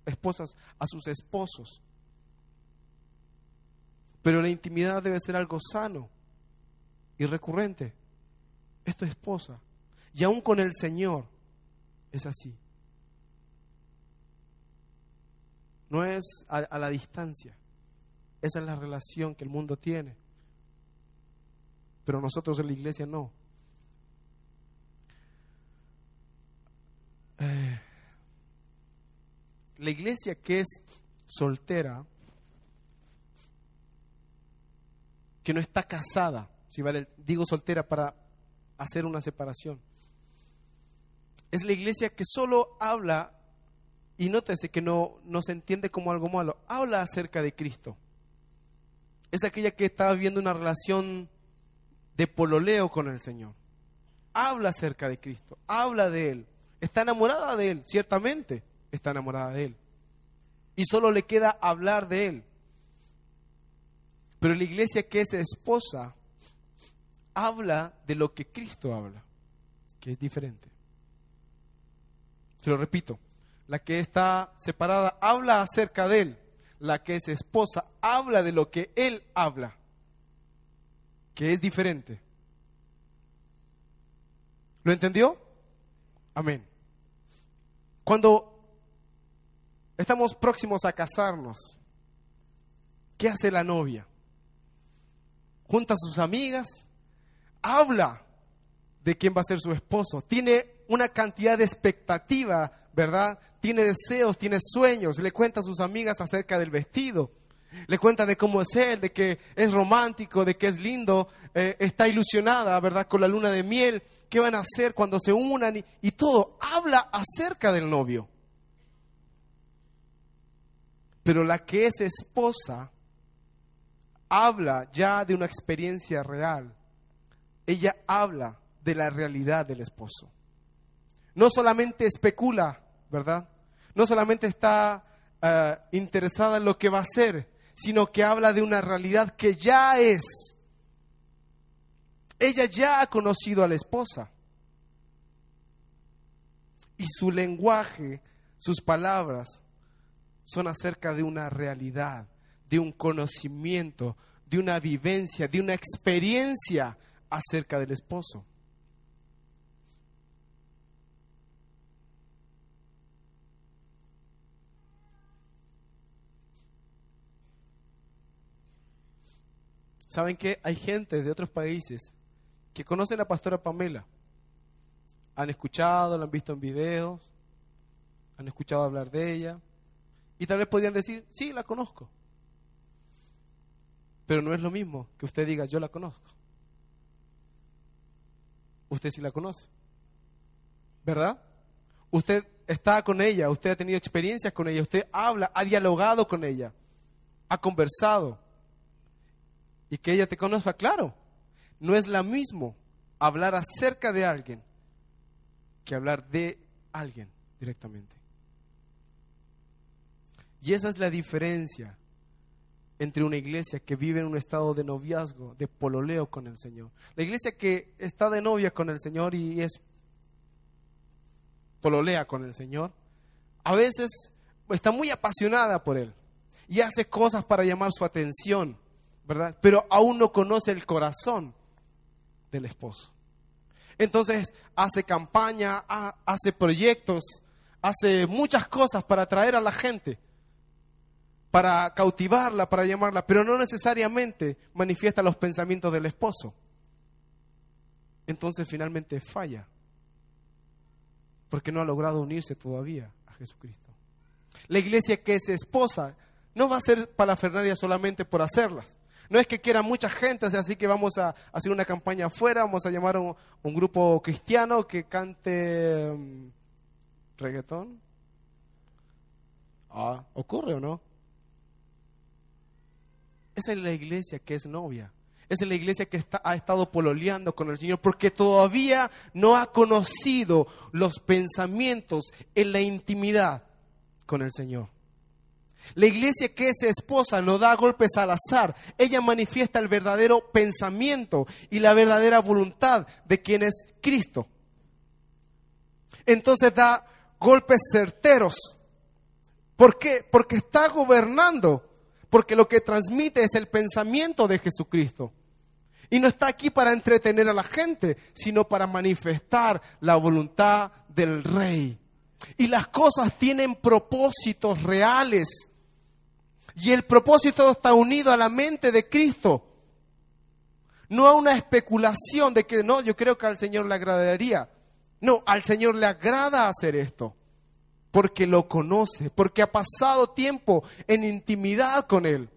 esposas a sus esposos. Pero la intimidad debe ser algo sano y recurrente. Es esposa. Y aún con el Señor es así. No es a, la distancia. Esa es la relación que el mundo tiene. Pero nosotros en la iglesia no. Eh, la iglesia que es soltera, que no está casada, si vale, digo soltera para hacer una separación, es la iglesia que solo habla, y nótese que no, no se entiende como algo malo, habla acerca de Cristo. Es aquella que está viviendo una relación de pololeo con el Señor. Habla acerca de Cristo, habla de Él. Está enamorada de Él, ciertamente está enamorada de Él. Y solo le queda hablar de Él. Pero la iglesia que es esposa habla de lo que Cristo habla, que es diferente. Se lo repito, la que está separada habla acerca de Él, la que es esposa habla de lo que Él habla, que es diferente. ¿Lo entendió? Amén. Cuando estamos próximos a casarnos, ¿qué hace la novia? Junta a sus amigas, habla de quién va a ser su esposo, tiene una cantidad de expectativa, ¿verdad? Tiene deseos, tiene sueños, le cuenta a sus amigas acerca del vestido, le cuenta de cómo es él, de que es romántico, de que es lindo, eh, está ilusionada, ¿verdad? Con la luna de miel qué van a hacer cuando se unan y, todo. Habla acerca del novio. Pero la que es esposa habla ya de una experiencia real. Ella habla de la realidad del esposo. No solamente especula, ¿verdad? No solamente está eh, interesada en lo que va a ser, sino que habla de una realidad que ya es ella ya ha conocido a la esposa. Y su lenguaje, sus palabras, son acerca de una realidad, de un conocimiento, de una vivencia, de una experiencia acerca del esposo. ¿Saben que hay gente de otros países que conocen a la pastora Pamela. Han escuchado, la han visto en videos, han escuchado hablar de ella. Y tal vez podrían decir, sí, la conozco. Pero no es lo mismo que usted diga, yo la conozco. Usted sí la conoce. ¿Verdad? Usted está con ella, usted ha tenido experiencias con ella, usted habla, ha dialogado con ella, ha conversado. Y que ella te conozca, claro, no es lo mismo hablar acerca de alguien que hablar de alguien directamente. Y esa es la diferencia entre una iglesia que vive en un estado de noviazgo, de pololeo con el Señor. La iglesia que está de novia con el Señor y es pololea con el Señor, a veces está muy apasionada por Él y hace cosas para llamar su atención, ¿verdad? Pero aún no conoce el corazón del esposo. Entonces hace campaña, hace proyectos, hace muchas cosas para atraer a la gente, para cautivarla, para llamarla, pero no necesariamente manifiesta los pensamientos del esposo. Entonces finalmente falla, porque no ha logrado unirse todavía a Jesucristo. La iglesia que es esposa no va a ser para Fernaria solamente por hacerlas. No es que quiera mucha gente, así que vamos a hacer una campaña afuera, vamos a llamar a un, grupo cristiano que cante um, reggaetón. Ah, ¿ocurre o no? Esa es la iglesia que es novia. Esa es la iglesia que ha estado pololeando con el Señor porque todavía no ha conocido los pensamientos en la intimidad con el Señor. La iglesia que es esposa no da golpes al azar. Ella manifiesta el verdadero pensamiento y la verdadera voluntad de quien es Cristo. Entonces da golpes certeros. ¿Por qué? Porque está gobernando. Porque lo que transmite es el pensamiento de Jesucristo. Y no está aquí para entretener a la gente, sino para manifestar la voluntad del Rey. Y las cosas tienen propósitos reales Y el propósito está unido a la mente de Cristo. No a una especulación de que no, yo creo que al Señor le agradaría. No, al Señor le agrada hacer esto. Porque lo conoce, porque ha pasado tiempo en intimidad con Él.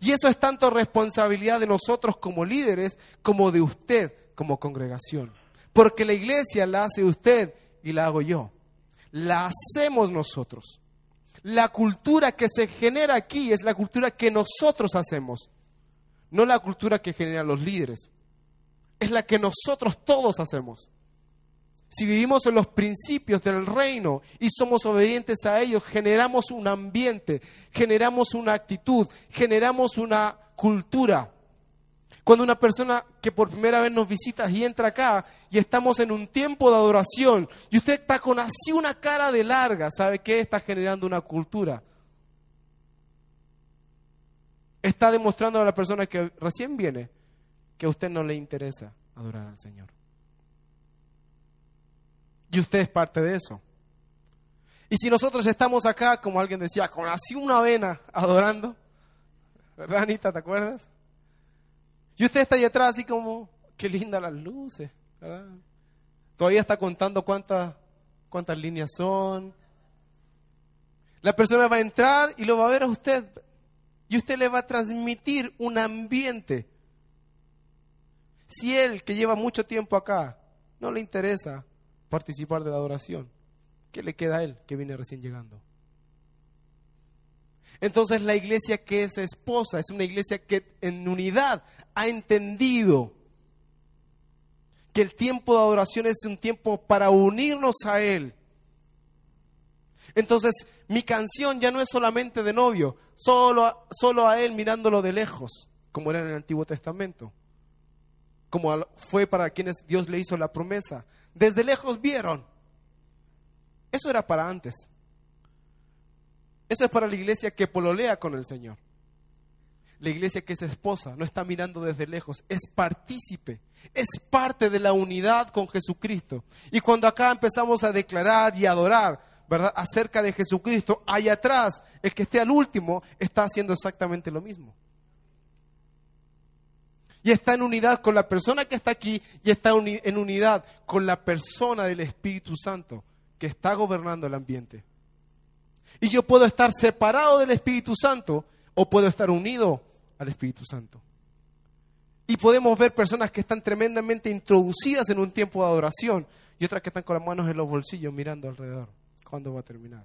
Y eso es tanto responsabilidad de nosotros como líderes como de usted como congregación. Porque la iglesia la hace usted y la hago yo. La hacemos nosotros. La cultura que se genera aquí es la cultura que nosotros hacemos, no la cultura que generan los líderes. Es la que nosotros todos hacemos. Si vivimos en los principios del reino y somos obedientes a ellos, generamos un ambiente, generamos una actitud, generamos una cultura. Cuando una persona que por primera vez nos visita y entra acá y estamos en un tiempo de adoración y usted está con así una cara de larga, ¿sabe qué? Está generando una cultura. Está demostrando a la persona que recién viene que a usted no le interesa adorar al Señor. Y usted es parte de eso. Y si nosotros estamos acá, como alguien decía, con así una vena adorando, ¿verdad, Anita? ¿Te acuerdas? Y usted está ahí atrás así como, qué lindas las luces, ¿verdad? Todavía está contando cuántas, cuántas líneas son. La persona va a entrar y lo va a ver a usted. Y usted le va a transmitir un ambiente. Si él, que lleva mucho tiempo acá, no le interesa participar de la adoración. ¿Qué le queda a él que viene recién llegando? Entonces la iglesia que es esposa es una iglesia que en unidad ha entendido que el tiempo de adoración es un tiempo para unirnos a Él. Entonces mi canción ya no es solamente de novio, solo, solo a Él mirándolo de lejos, como era en el Antiguo Testamento, como fue para quienes Dios le hizo la promesa desde lejos vieron. Eso era para antes. Eso es para la iglesia que pololea con el Señor. La iglesia que es esposa no está mirando desde lejos, es partícipe, es parte de la unidad con Jesucristo. Y cuando acá empezamos a declarar y adorar, ¿verdad? Acerca de Jesucristo, allá atrás, el que esté al último está haciendo exactamente lo mismo y está en unidad con la persona que está aquí y está en unidad con la persona del Espíritu Santo que está gobernando el ambiente. Y yo puedo estar separado del Espíritu Santo o puedo estar unido al Espíritu Santo. Y podemos ver personas que están tremendamente introducidas en un tiempo de adoración y otras que están con las manos en los bolsillos mirando alrededor. ¿Cuándo va a terminar?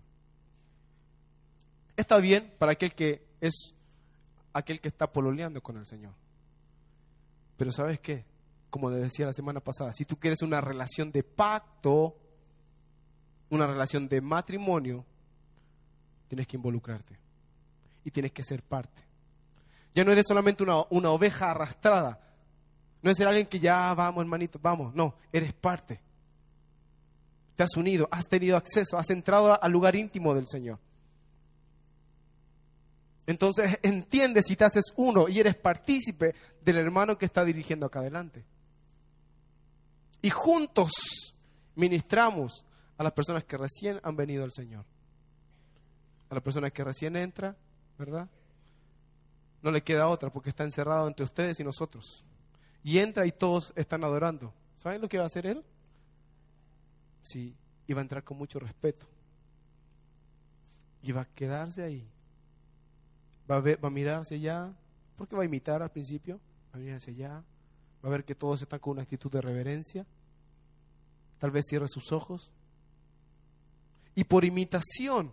Está bien para aquel que es aquel que está pololeando con el Señor. Pero ¿sabes qué? Como decía la semana pasada, si tú quieres una relación de pacto, una relación de matrimonio, tienes que involucrarte y tienes que ser parte. Ya no eres solamente una, oveja arrastrada, no es ser alguien que ya vamos, hermanito, vamos, no, eres parte. Te has unido, has tenido acceso, has entrado al lugar íntimo del Señor. Entonces entiendes si te haces uno y eres partícipe del hermano que está dirigiendo acá adelante. Y juntos ministramos a las personas que recién han venido al Señor. A las personas que recién entra, ¿verdad? No le queda otra porque está encerrado entre ustedes y nosotros. Y entra y todos están adorando. ¿Saben lo que va a hacer él? Sí, y va a entrar con mucho respeto. Y va a quedarse ahí va a, va a mirar hacia allá, porque va a imitar al principio, va a mirar hacia allá, va a ver que todos están con una actitud de reverencia, tal vez cierre sus ojos, y por imitación,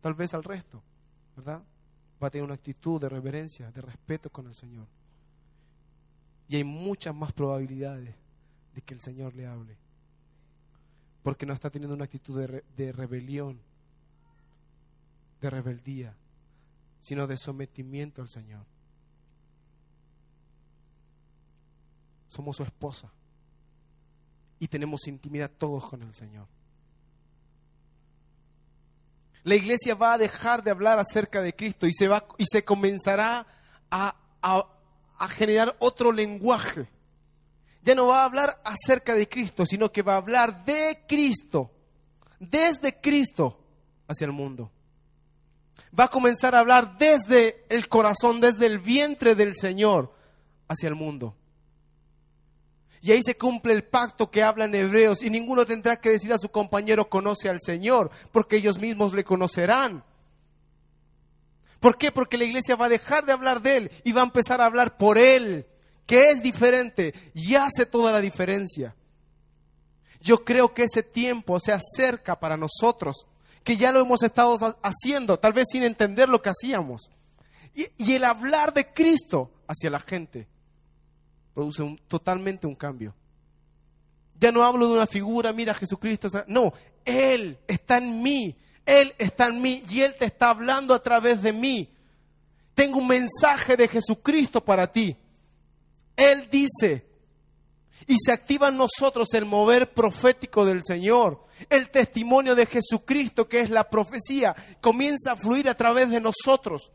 tal vez al resto, ¿verdad? Va a tener una actitud de reverencia, de respeto con el Señor. Y hay muchas más probabilidades de que el Señor le hable. Porque no está teniendo una actitud de, de rebelión, de rebeldía, sino de sometimiento al Señor. Somos su esposa y tenemos intimidad todos con el Señor. La iglesia va a dejar de hablar acerca de Cristo y se, va, y se comenzará a, a generar otro lenguaje. Ya no va a hablar acerca de Cristo, sino que va a hablar de Cristo, desde Cristo hacia el mundo Va a comenzar a hablar desde el corazón, desde el vientre del Señor hacia el mundo. Y ahí se cumple el pacto que hablan hebreos y ninguno tendrá que decir a su compañero conoce al Señor, porque ellos mismos le conocerán. ¿Por qué? Porque la iglesia va a dejar de hablar de Él y va a empezar a hablar por Él, que es diferente y hace toda la diferencia. Yo creo que ese tiempo se acerca para nosotros, que ya lo hemos estado haciendo, tal vez sin entender lo que hacíamos. Y, el hablar de Cristo hacia la gente produce totalmente un cambio. Ya no hablo de una figura, mira Jesucristo, no, Él está en mí, Él está en mí y Él te está hablando a través de mí. Tengo un mensaje de Jesucristo para ti. Él dice, y se activa en nosotros el mover profético del Señor. El testimonio de Jesucristo, que es la profecía, comienza a fluir a través de nosotros.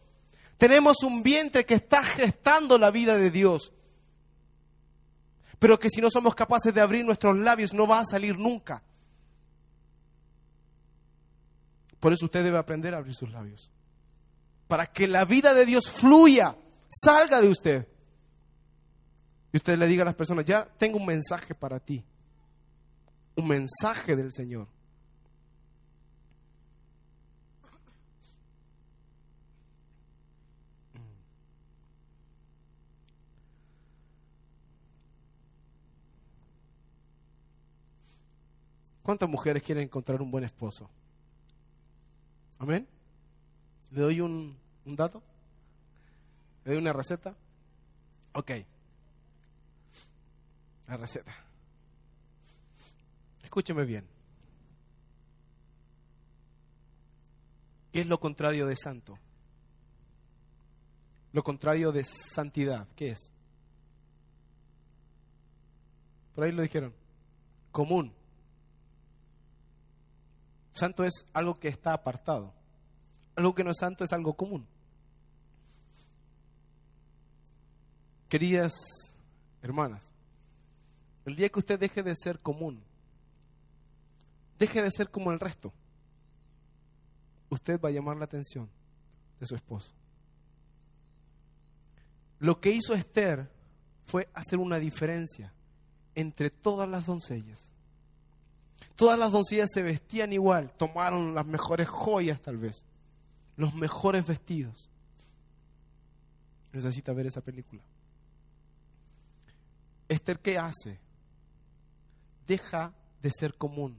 Tenemos un vientre que está gestando la vida de Dios. Pero que si no somos capaces de abrir nuestros labios no va a salir nunca. Por eso usted debe aprender a abrir sus labios. Para que la vida de Dios fluya, salga de usted. Y usted le diga a las personas, ya tengo un mensaje para ti. Un mensaje del Señor. ¿Cuántas mujeres quieren encontrar un buen esposo? Amén. ¿Le doy un, un dato? ¿Le doy una receta? Ok la receta. Escúcheme bien. ¿Qué es lo contrario de santo? Lo contrario de santidad, ¿qué es? Por ahí lo dijeron. Común. Santo es algo que está apartado. Algo que no es santo es algo común. Queridas hermanas, el día que usted deje de ser común, deje de ser como el resto, usted va a llamar la atención de su esposo. Lo que hizo Esther fue hacer una diferencia entre todas las doncellas. Todas las doncellas se vestían igual, tomaron las mejores joyas tal vez, los mejores vestidos. Necesita ver esa película. Esther, ¿qué hace? deja de ser común.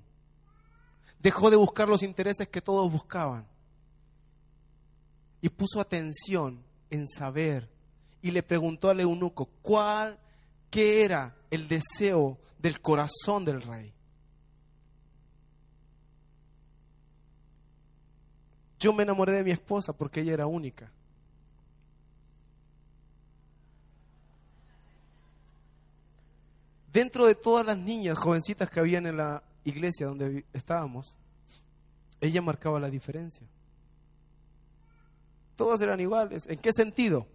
Dejó de buscar los intereses que todos buscaban. Y puso atención en saber. Y le preguntó al eunuco, ¿cuál, qué era el deseo del corazón del rey? Yo me enamoré de mi esposa porque ella era única. dentro de todas las niñas jovencitas que habían en la iglesia donde estábamos, ella marcaba la diferencia. Todas eran iguales. ¿En qué sentido?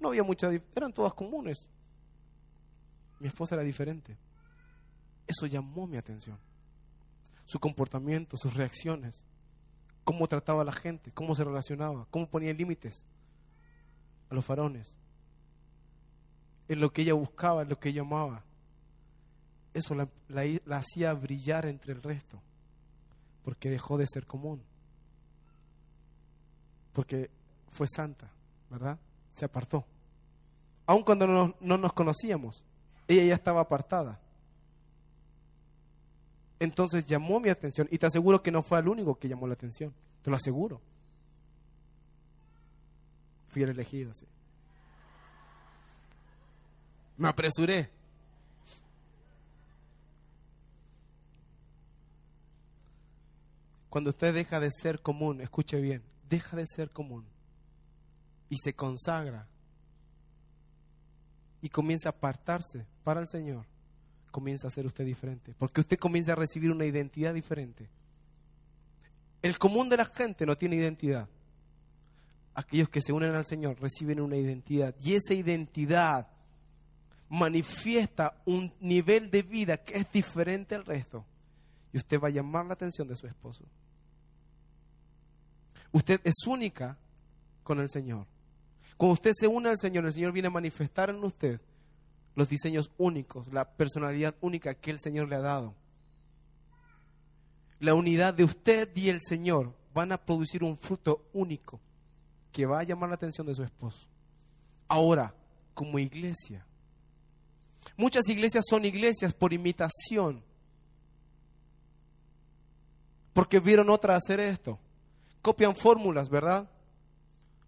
No había mucha eran todas comunes. Mi esposa era diferente. Eso llamó mi atención. Su comportamiento, sus reacciones, cómo trataba a la gente, cómo se relacionaba, cómo ponía límites a los varones en lo que ella buscaba, en lo que ella amaba. Eso la, hacía brillar entre el resto, porque dejó de ser común, porque fue santa, ¿verdad? Se apartó. Aun cuando no nos conocíamos, ella ya estaba apartada. Entonces llamó mi atención y te aseguro que no fue el único que llamó la atención, te lo aseguro. Fui el elegido. Me apresuré. Cuando usted deja de ser común, escuche bien, deja de ser común y se consagra y comienza a apartarse para el Señor, comienza a ser usted diferente, porque usted comienza a recibir una identidad diferente. El común de la gente no tiene identidad. Aquellos que se unen al Señor reciben una identidad y esa identidad manifiesta un nivel de vida que es diferente al resto. Y usted va a llamar la atención de su esposo. Usted es única con el Señor. Cuando usted se une al Señor, el Señor viene a manifestar en usted los diseños únicos, la personalidad única que el Señor le ha dado. La unidad de usted y el Señor van a producir un fruto único que va a llamar la atención de su esposo. Ahora, como iglesia, muchas iglesias son iglesias por imitación, porque vieron otra hacer esto. Copian fórmulas, ¿verdad?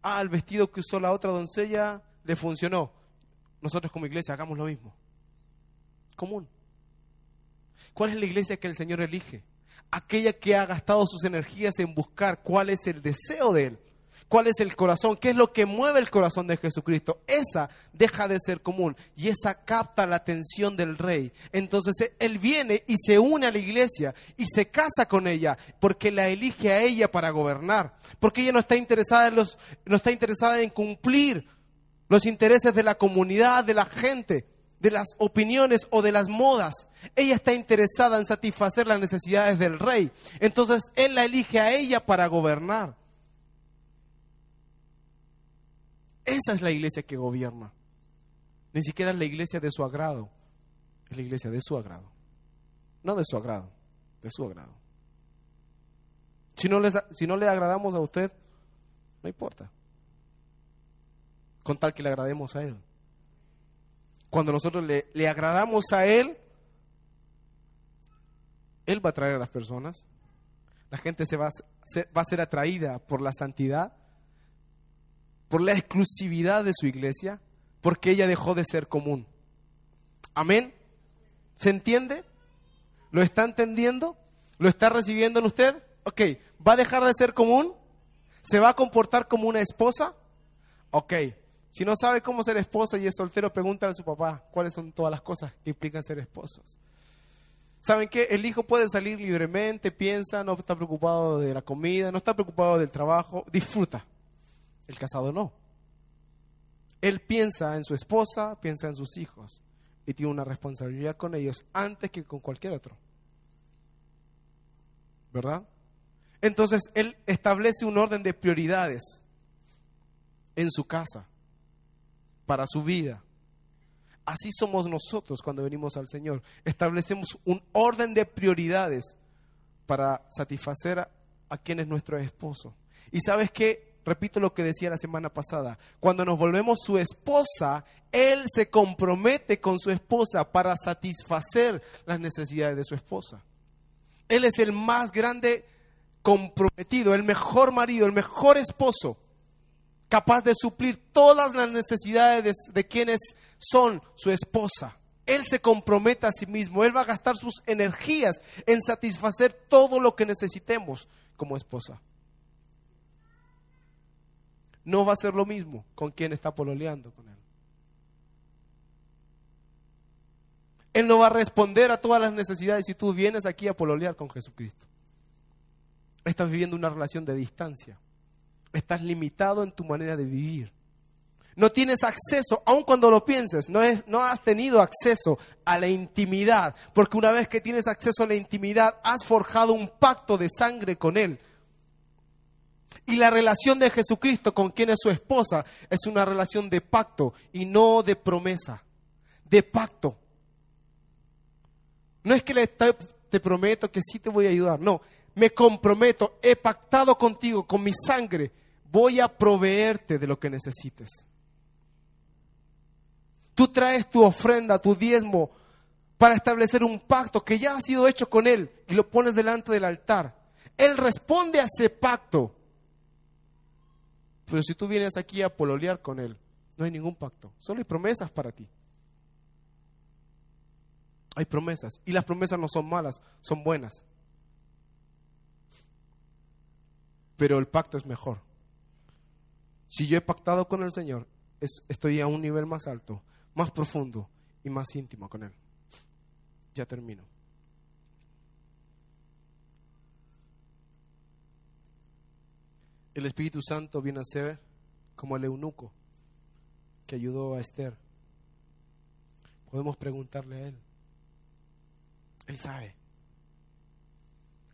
Ah, el vestido que usó la otra doncella le funcionó. Nosotros como iglesia hagamos lo mismo. Común. ¿Cuál es la iglesia que el Señor elige? Aquella que ha gastado sus energías en buscar cuál es el deseo de Él cuál es el corazón, qué es lo que mueve el corazón de Jesucristo. Esa deja de ser común y esa capta la atención del rey. Entonces él viene y se une a la iglesia y se casa con ella porque la elige a ella para gobernar, porque ella no está interesada en los no está interesada en cumplir los intereses de la comunidad, de la gente, de las opiniones o de las modas. Ella está interesada en satisfacer las necesidades del rey. Entonces él la elige a ella para gobernar. Esa es la iglesia que gobierna. Ni siquiera es la iglesia de su agrado. Es la iglesia de su agrado. No de su agrado, de su agrado. Si no, si no le agradamos a usted, no importa. Con tal que le agrademos a Él. Cuando nosotros le, le agradamos a Él, Él va a traer a las personas. La gente se va, va a ser atraída por la santidad por la exclusividad de su iglesia, porque ella dejó de ser común. Amén. ¿Se entiende? ¿Lo está entendiendo? ¿Lo está recibiendo en usted? Ok, ¿va a dejar de ser común? ¿Se va a comportar como una esposa? Ok, si no sabe cómo ser esposo y es soltero, pregúntale a su papá cuáles son todas las cosas que implican ser esposos. ¿Saben qué? El hijo puede salir libremente, piensa, no está preocupado de la comida, no está preocupado del trabajo, disfruta. El casado no. Él piensa en su esposa, piensa en sus hijos y tiene una responsabilidad con ellos antes que con cualquier otro. ¿Verdad? Entonces él establece un orden de prioridades en su casa, para su vida. Así somos nosotros cuando venimos al Señor. Establecemos un orden de prioridades para satisfacer a, a quien es nuestro esposo. Y sabes que repito lo que decía la semana pasada, cuando nos volvemos su esposa, Él se compromete con su esposa para satisfacer las necesidades de su esposa. Él es el más grande comprometido, el mejor marido, el mejor esposo, capaz de suplir todas las necesidades de, quienes son su esposa. Él se compromete a sí mismo, Él va a gastar sus energías en satisfacer todo lo que necesitemos como esposa no va a ser lo mismo con quien está pololeando con él. Él no va a responder a todas las necesidades si tú vienes aquí a pololear con Jesucristo. Estás viviendo una relación de distancia. Estás limitado en tu manera de vivir. No tienes acceso, aun cuando lo pienses, no, has tenido acceso a la intimidad, porque una vez que tienes acceso a la intimidad, has forjado un pacto de sangre con Él y la relación de Jesucristo con quien es su esposa es una relación de pacto y no de promesa, de pacto. No es que le te prometo que sí te voy a ayudar, no, me comprometo, he pactado contigo con mi sangre, voy a proveerte de lo que necesites. Tú traes tu ofrenda, tu diezmo, para establecer un pacto que ya ha sido hecho con Él y lo pones delante del altar. Él responde a ese pacto pero si tú vienes aquí a pololear con Él, no hay ningún pacto. Solo hay promesas para ti. Hay promesas. Y las promesas no son malas, son buenas. Pero el pacto es mejor. Si yo he pactado con el Señor, estoy a un nivel más alto, más profundo y más íntimo con Él. Ya termino. el Espíritu Santo viene a ser como el eunuco que ayudó a Esther. Podemos preguntarle a Él. Él sabe.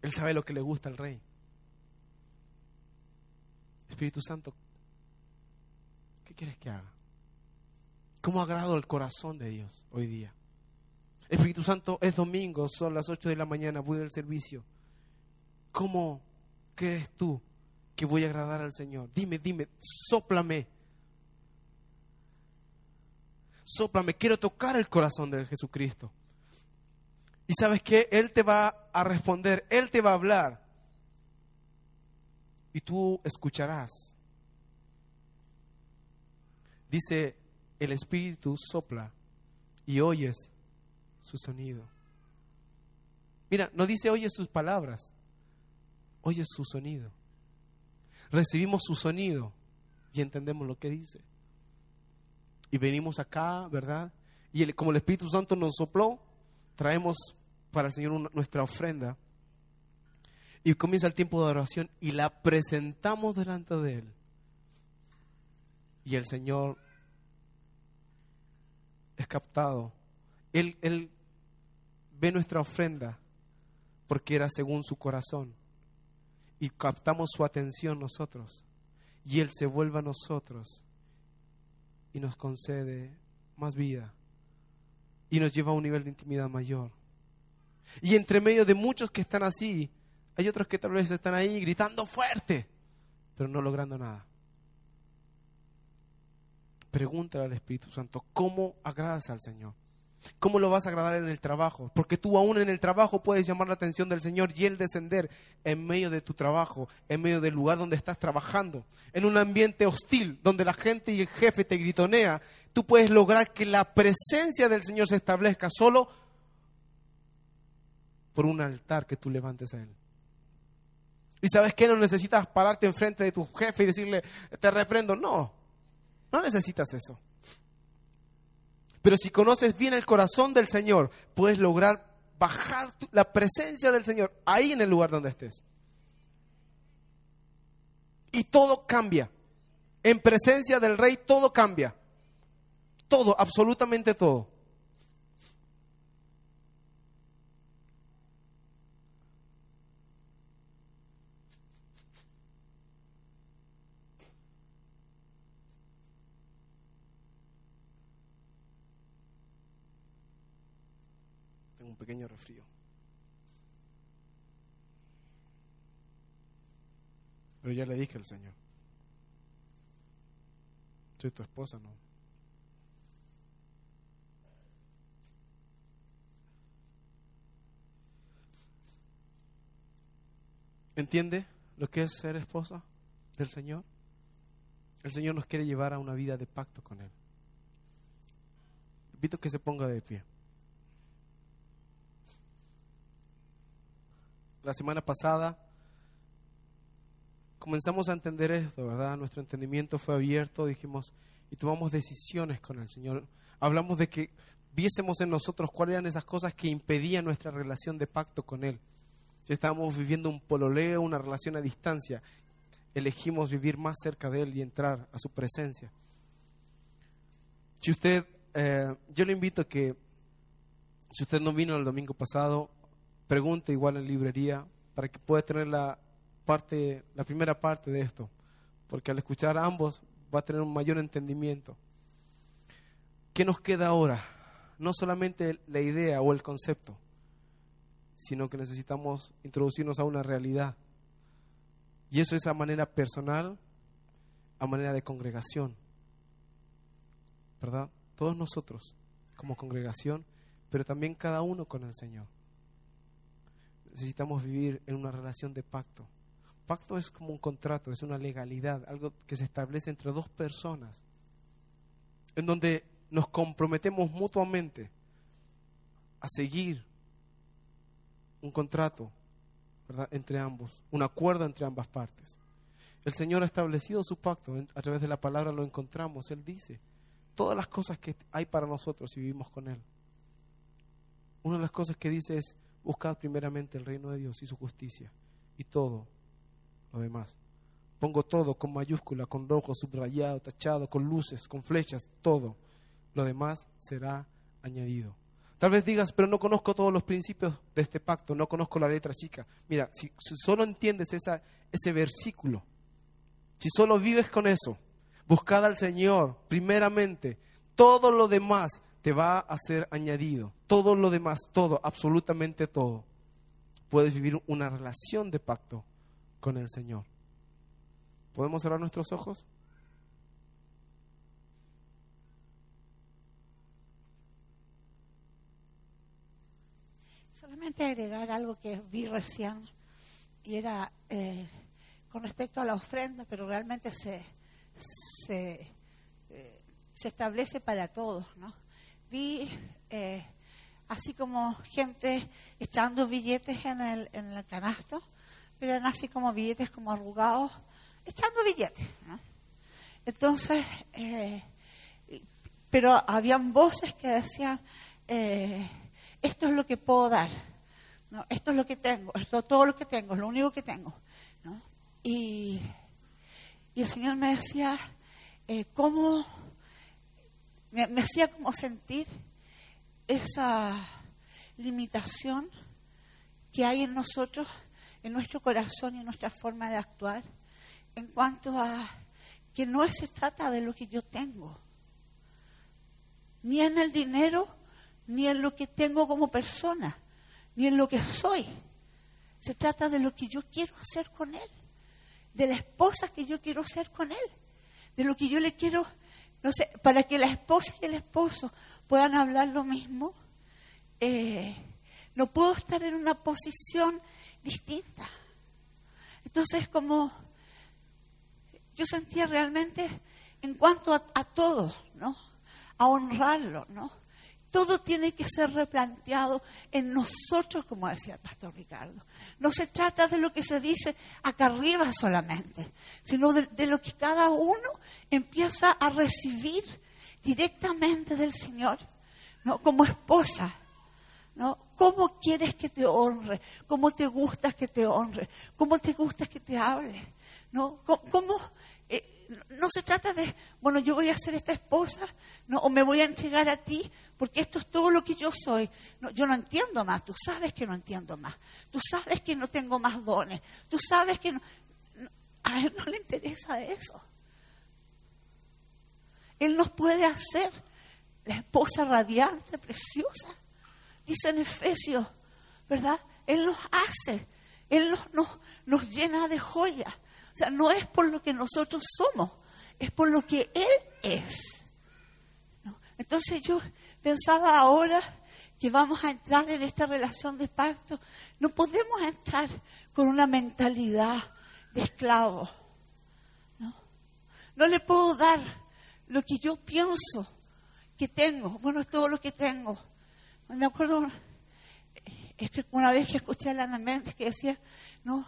Él sabe lo que le gusta al rey. Espíritu Santo, ¿qué quieres que haga? ¿Cómo agrado el corazón de Dios hoy día? Espíritu Santo, es domingo, son las 8 de la mañana, voy al servicio. ¿Cómo crees tú que voy a agradar al Señor? Dime, dime, sóplame. Sóplame, quiero tocar el corazón de Jesucristo. Y sabes que Él te va a responder, Él te va a hablar. Y tú escucharás. Dice, el Espíritu sopla y oyes su sonido. Mira, no dice oye sus palabras, oye su sonido. Recibimos su sonido y entendemos lo que dice. Y venimos acá, ¿verdad? Y como el Espíritu Santo nos sopló, traemos para el Señor nuestra ofrenda. Y comienza el tiempo de oración y la presentamos delante de Él. Y el Señor es captado. Él, ve nuestra ofrenda porque era según su corazón. Y captamos su atención nosotros. Y Él se vuelve a nosotros y nos concede más vida. Y nos lleva a un nivel de intimidad mayor. Y entre medio de muchos que están así, hay otros que tal vez están ahí gritando fuerte, pero no logrando nada. Pregúntale al Espíritu Santo, ¿cómo agradas al Señor? ¿Cómo lo vas a agradar en el trabajo? Porque tú aún en el trabajo puedes llamar la atención del Señor y Él descender en medio de tu trabajo, en medio del lugar donde estás trabajando, en un ambiente hostil donde la gente y el jefe te gritonea. Tú puedes lograr que la presencia del Señor se establezca solo por un altar que tú levantes a Él. Y sabes que no necesitas pararte enfrente de tu jefe y decirle, te reprendo. No, no necesitas eso. Pero si conoces bien el corazón del Señor, puedes lograr bajar la presencia del Señor ahí en el lugar donde estés. Y todo cambia. En presencia del Rey todo cambia. Todo, absolutamente todo. Pequeño resfrío. Pero ya le dije al Señor, soy tu esposa, ¿no? ¿Entiende lo que es ser esposa del Señor? El Señor nos quiere llevar a una vida de pacto con Él. Invito que se ponga de pie. La semana pasada comenzamos a entender esto, ¿verdad? Nuestro entendimiento fue abierto, dijimos, y tomamos decisiones con el Señor. Hablamos de que viésemos en nosotros cuáles eran esas cosas que impedían nuestra relación de pacto con Él. Si estábamos viviendo un pololeo, una relación a distancia, elegimos vivir más cerca de Él y entrar a su presencia. Si usted, eh, yo le invito a que, si usted no vino el domingo pasado, pregunta igual en librería para que pueda tener la parte, la primera parte de esto, porque al escuchar a ambos va a tener un mayor entendimiento. ¿Qué nos queda ahora? No solamente la idea o el concepto, sino que necesitamos introducirnos a una realidad. Y eso es a manera personal, a manera de congregación. ¿Verdad? Todos nosotros como congregación, pero también cada uno con el Señor necesitamos vivir en una relación de pacto. Pacto es como un contrato, es una legalidad, algo que se establece entre dos personas, en donde nos comprometemos mutuamente a seguir un contrato entre ambos, un acuerdo entre ambas partes. El Señor ha establecido su pacto, a través de la palabra lo encontramos, Él dice todas las cosas que hay para nosotros si vivimos con Él. Una de las cosas que dice es, Buscad primeramente el reino de Dios y su justicia y todo lo demás. Pongo todo con mayúscula, con rojo, subrayado, tachado, con luces, con flechas, todo. Lo demás será añadido. Tal vez digas, pero no conozco todos los principios de este pacto, no conozco la letra chica. Mira, si, solo entiendes ese versículo, Si solo vives con eso, buscad al Señor primeramente, todo lo demás te va a ser añadido. Todo lo demás, todo, absolutamente todo. Puedes vivir una relación de pacto con el Señor. ¿Podemos cerrar nuestros ojos? Solamente agregar algo que vi recién y era eh, con respecto a la ofrenda, pero realmente se, se, eh, se establece para todos, ¿no? Vi eh, así como gente echando billetes en el, en el canasto, pero eran así como billetes como arrugados, echando billetes, ¿no? Entonces, pero habían voces que decían, esto es lo que puedo dar, ¿no? esto es lo que tengo, esto es todo lo que tengo, es lo único que tengo. ¿no? Y, el Señor me decía, eh, ¿cómo? Me, hacía como sentir esa limitación que hay en nosotros, en nuestro corazón y en nuestra forma de actuar, en cuanto a que no se trata de lo que yo tengo, ni en el dinero, ni en lo que tengo como persona, ni en lo que soy. Se trata de lo que yo quiero hacer con Él, de la esposa que yo quiero ser con Él, de lo que yo le quiero, no sé, para que la esposa y el esposo puedan hablar lo mismo. Eh, no puedo estar en una posición distinta. Entonces, como yo sentía realmente en cuanto a, a todo, ¿no? A honrarlo, ¿no? Todo tiene que ser replanteado en nosotros, como decía el pastor Ricardo. No se trata de lo que se dice acá arriba solamente, sino de, lo que cada uno empieza a recibir directamente del Señor, ¿no? Como esposa, ¿no? ¿Cómo quieres que te honre? ¿Cómo te gusta que te honre? ¿Cómo te gusta que te hable? ¿No? ¿Cómo, no se trata de, bueno, yo voy a ser esta esposa, ¿no? o me voy a entregar a ti, porque esto es todo lo que yo soy. No, yo no entiendo más, tú sabes que no entiendo más, tú sabes que no tengo más dones, tú sabes que no, a él no le interesa eso. Él nos puede hacer la esposa radiante, preciosa. Dice en Efesios, ¿verdad? Él nos hace, Él nos, nos, nos llena de joyas. O sea, no es por lo que nosotros somos, es por lo que Él es. Entonces yo pensaba ahora que vamos a entrar en esta relación de pacto, no podemos entrar con una mentalidad de esclavo. ¿no? no le puedo dar lo que yo pienso que tengo. Bueno, es todo lo que tengo. Me acuerdo, es que una vez que escuché a Lana Méndez que decía, no,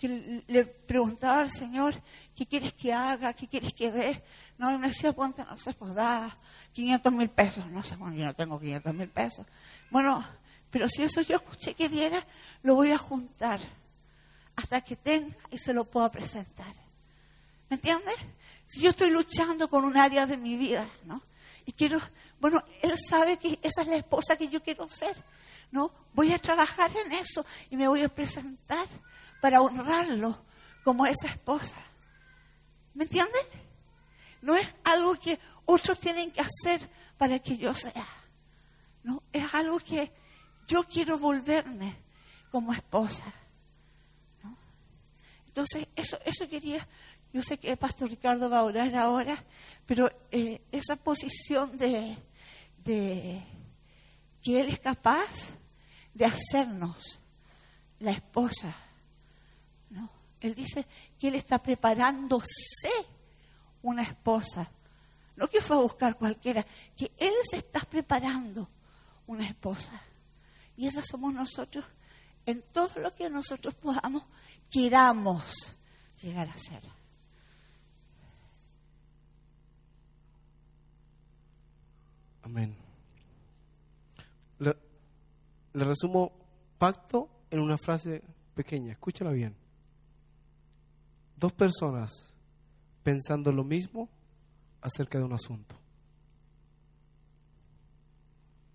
que le preguntaba al Señor, ¿qué quieres que haga? ¿Qué quieres que dé? No, y me decía, ponte, no sé, pues da 500 mil pesos. No sé, bueno, yo no tengo 500 mil pesos. Bueno, pero si eso yo escuché que diera, lo voy a juntar hasta que tenga y se lo pueda presentar. ¿Me entiendes? Si yo estoy luchando con un área de mi vida, ¿no? Y quiero, bueno, él sabe que esa es la esposa que yo quiero ser, ¿no? Voy a trabajar en eso y me voy a presentar para honrarlo como esa esposa. ¿Me entiendes? No es algo que otros tienen que hacer para que yo sea. No, es algo que yo quiero volverme como esposa. Entonces, eso, eso quería, yo sé que el pastor Ricardo va a orar ahora, pero eh, esa posición de, de que Él es capaz de hacernos la esposa él dice que él está preparándose una esposa. No que fue a buscar cualquiera, que él se está preparando una esposa. Y esa somos nosotros en todo lo que nosotros podamos, queramos llegar a ser. Amén. Le, le resumo pacto en una frase pequeña, escúchala bien dos personas pensando lo mismo acerca de un asunto.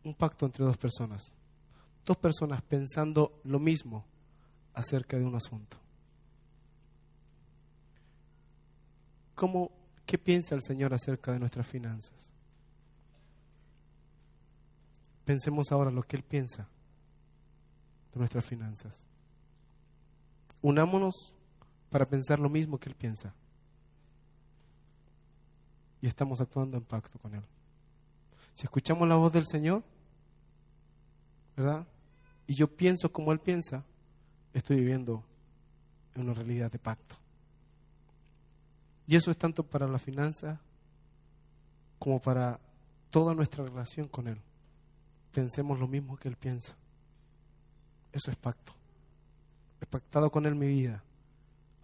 Un pacto entre dos personas. Dos personas pensando lo mismo acerca de un asunto. ¿cómo, ¿qué piensa el Señor acerca de nuestras finanzas? Pensemos ahora lo que Él piensa de nuestras finanzas. Unámonos para pensar lo mismo que Él piensa. Y estamos actuando en pacto con Él. Si escuchamos la voz del Señor, ¿verdad? Y yo pienso como Él piensa, estoy viviendo en una realidad de pacto. Y eso es tanto para la finanza como para toda nuestra relación con Él. Pensemos lo mismo que Él piensa. Eso es pacto. He pactado con Él mi vida.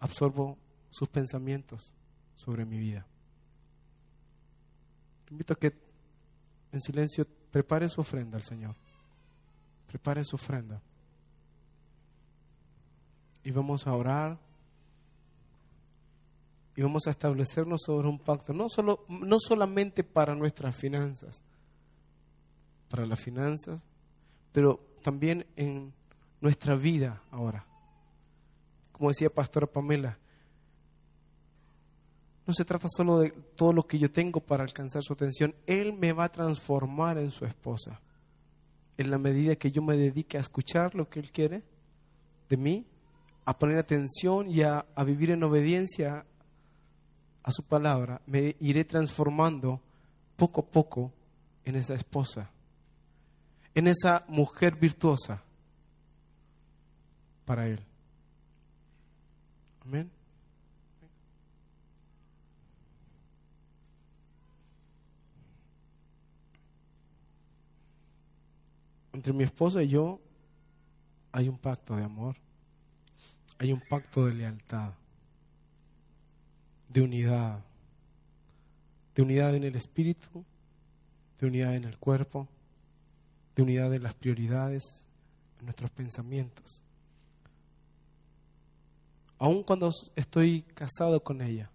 Absorbo sus pensamientos sobre mi vida. Invito a que en silencio prepare su ofrenda al Señor. Prepare su ofrenda. Y vamos a orar. Y vamos a establecernos sobre un pacto, no, solo, no solamente para nuestras finanzas, para las finanzas, pero también en nuestra vida ahora. Como decía Pastora Pamela, no se trata solo de todo lo que yo tengo para alcanzar su atención. Él me va a transformar en su esposa. En la medida que yo me dedique a escuchar lo que Él quiere de mí, a poner atención y a, a vivir en obediencia a su palabra, me iré transformando poco a poco en esa esposa, en esa mujer virtuosa para Él. Amén. Entre mi esposa y yo hay un pacto de amor, hay un pacto de lealtad, de unidad, de unidad en el espíritu, de unidad en el cuerpo, de unidad en las prioridades, en nuestros pensamientos. Aun cuando estoy casado con ella,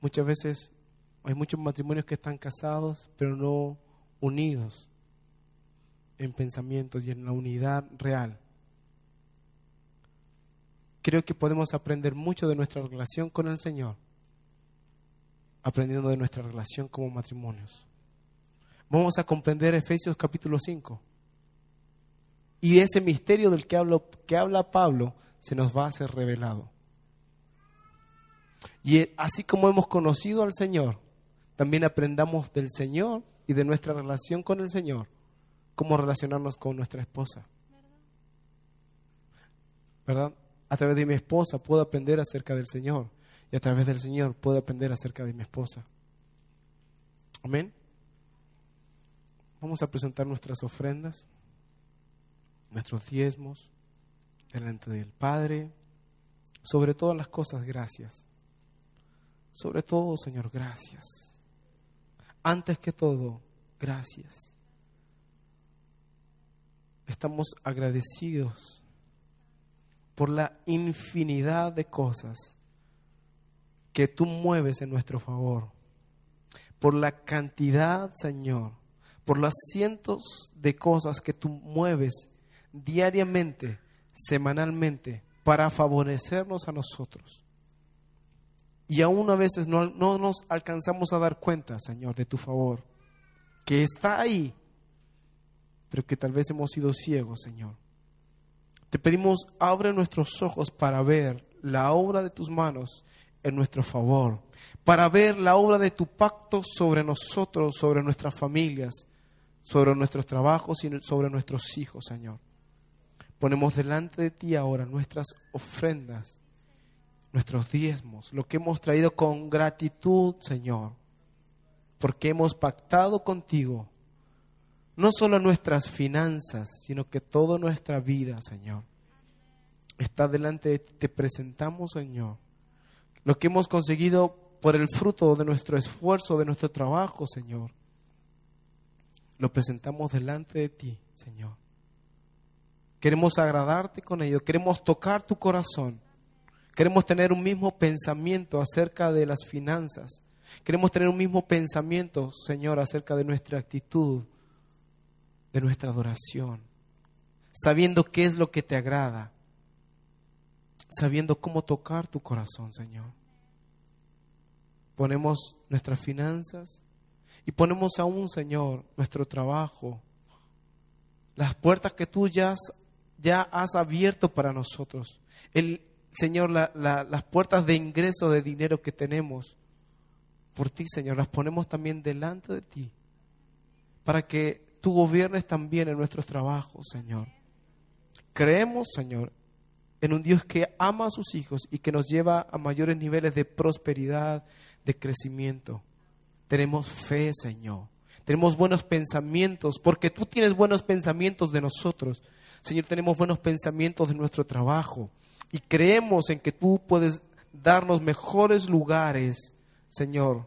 muchas veces hay muchos matrimonios que están casados, pero no unidos en pensamientos y en la unidad real. Creo que podemos aprender mucho de nuestra relación con el Señor, aprendiendo de nuestra relación como matrimonios. Vamos a comprender Efesios capítulo 5. Y ese misterio del que, hablo, que habla Pablo se nos va a ser revelado. Y así como hemos conocido al Señor, también aprendamos del Señor y de nuestra relación con el Señor cómo relacionarnos con nuestra esposa. ¿Verdad? A través de mi esposa puedo aprender acerca del Señor y a través del Señor puedo aprender acerca de mi esposa. Amén. Vamos a presentar nuestras ofrendas, nuestros diezmos delante del Padre. Sobre todas las cosas, gracias. Sobre todo, Señor, gracias. Antes que todo, gracias estamos agradecidos por la infinidad de cosas que tú mueves en nuestro favor, por la cantidad, Señor, por las cientos de cosas que tú mueves diariamente, semanalmente, para favorecernos a nosotros. Y aún a veces no, no nos alcanzamos a dar cuenta, Señor, de tu favor, que está ahí pero que tal vez hemos sido ciegos, Señor. Te pedimos, abre nuestros ojos para ver la obra de tus manos en nuestro favor, para ver la obra de tu pacto sobre nosotros, sobre nuestras familias, sobre nuestros trabajos y sobre nuestros hijos, Señor. Ponemos delante de ti ahora nuestras ofrendas, nuestros diezmos, lo que hemos traído con gratitud, Señor, porque hemos pactado contigo no solo nuestras finanzas, sino que toda nuestra vida, Señor, está delante de ti. Te presentamos, Señor, lo que hemos conseguido por el fruto de nuestro esfuerzo, de nuestro trabajo, Señor. Lo presentamos delante de ti, Señor. Queremos agradarte con ello, queremos tocar tu corazón. Queremos tener un mismo pensamiento acerca de las finanzas. Queremos tener un mismo pensamiento, Señor, acerca de nuestra actitud, de nuestra adoración, sabiendo qué es lo que te agrada, sabiendo cómo tocar tu corazón, Señor. ponemos nuestras finanzas y ponemos aún, Señor, nuestro trabajo, las puertas que tú ya has, ya has abierto para nosotros. El, Señor, las puertas de ingreso de dinero que tenemos por ti, Señor, las ponemos también delante de ti, para que tú gobiernes también en nuestros trabajos, Señor. Creemos, Señor, en un Dios que ama a sus hijos y que nos lleva a mayores niveles de prosperidad, de crecimiento. Tenemos fe, Señor. Tenemos buenos pensamientos, porque tú tienes buenos pensamientos de nosotros. Señor, tenemos buenos pensamientos de nuestro trabajo. Y creemos en que tú puedes darnos mejores lugares, Señor,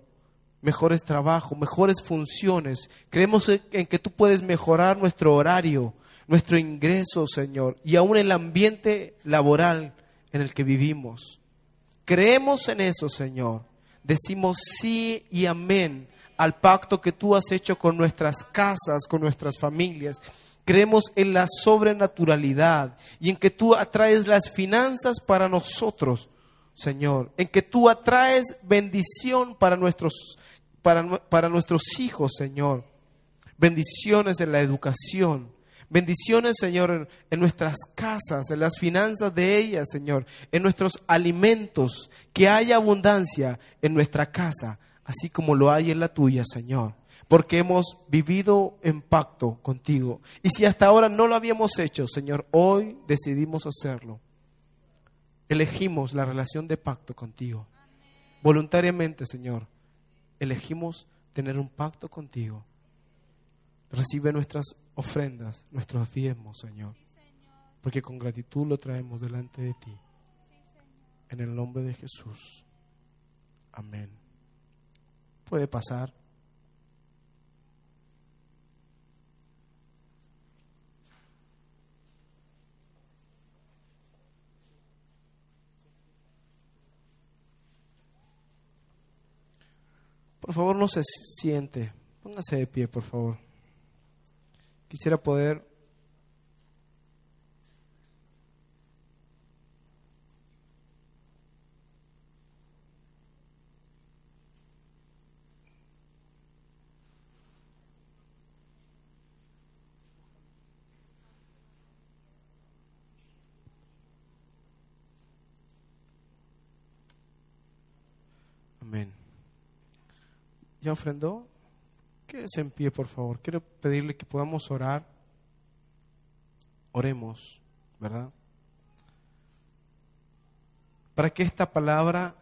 mejores trabajos, mejores funciones. Creemos en que tú puedes mejorar nuestro horario, nuestro ingreso, Señor, y aún el ambiente laboral en el que vivimos. Creemos en eso, Señor. Decimos sí y amén al pacto que tú has hecho con nuestras casas, con nuestras familias. Creemos en la sobrenaturalidad y en que tú atraes las finanzas para nosotros, Señor. En que tú atraes bendición para nuestros, para, para nuestros hijos, Señor. Bendiciones en la educación, Bendiciones, Señor, en, nuestras casas, en las finanzas de ellas, Señor, en nuestros alimentos, que haya abundancia en nuestra casa, así como lo hay en la tuya, Señor. Porque hemos vivido en pacto contigo. Y si hasta ahora no lo habíamos hecho, Señor, hoy decidimos hacerlo. Elegimos la relación de pacto contigo. Voluntariamente, Señor, elegimos tener un pacto contigo. Recibe nuestras ofrendas, nuestros diezmos, Señor. Porque con gratitud lo traemos delante de ti. En el nombre de Jesús. Amén. Puede pasar. Por favor, no se siente. Póngase de pie, por favor. Quisiera poder Amén. ¿Ya ofrendó? Quédese en pie, por favor. Quiero pedirle que podamos orar. Oremos, ¿verdad? Para que esta palabra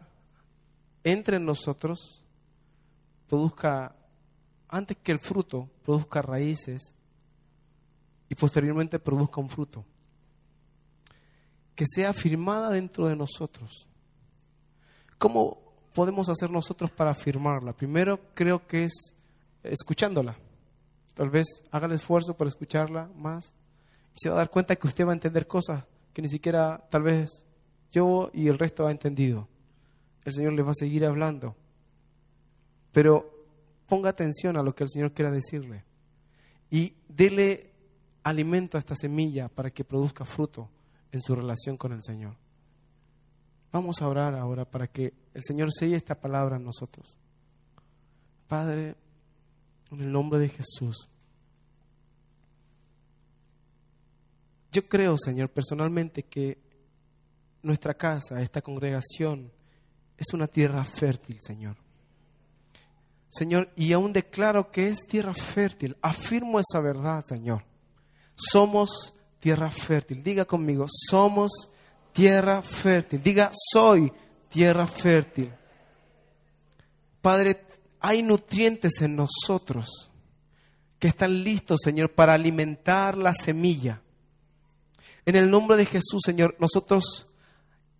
entre en nosotros, produzca, antes que el fruto, produzca raíces y posteriormente produzca un fruto. Que sea firmada dentro de nosotros. ¿Cómo podemos hacer nosotros para afirmarla? Primero creo que es escuchándola. Tal vez haga el esfuerzo por escucharla más y se va a dar cuenta que usted va a entender cosas que ni siquiera tal vez yo y el resto ha entendido. El Señor le va a seguir hablando. Pero ponga atención a lo que el Señor quiera decirle y dele alimento a esta semilla para que produzca fruto en su relación con el Señor. Vamos a orar ahora para que el Señor selle esta palabra en nosotros. Padre, en el nombre de Jesús. Yo creo, Señor, personalmente que nuestra casa, esta congregación, es una tierra fértil, Señor. Señor, y aún declaro que es tierra fértil. Afirmo esa verdad, Señor. Somos tierra fértil. Diga conmigo, somos tierra fértil. Diga, soy tierra fértil. Padre, hay nutrientes en nosotros que están listos, Señor, para alimentar la semilla. En el nombre de Jesús, Señor, nosotros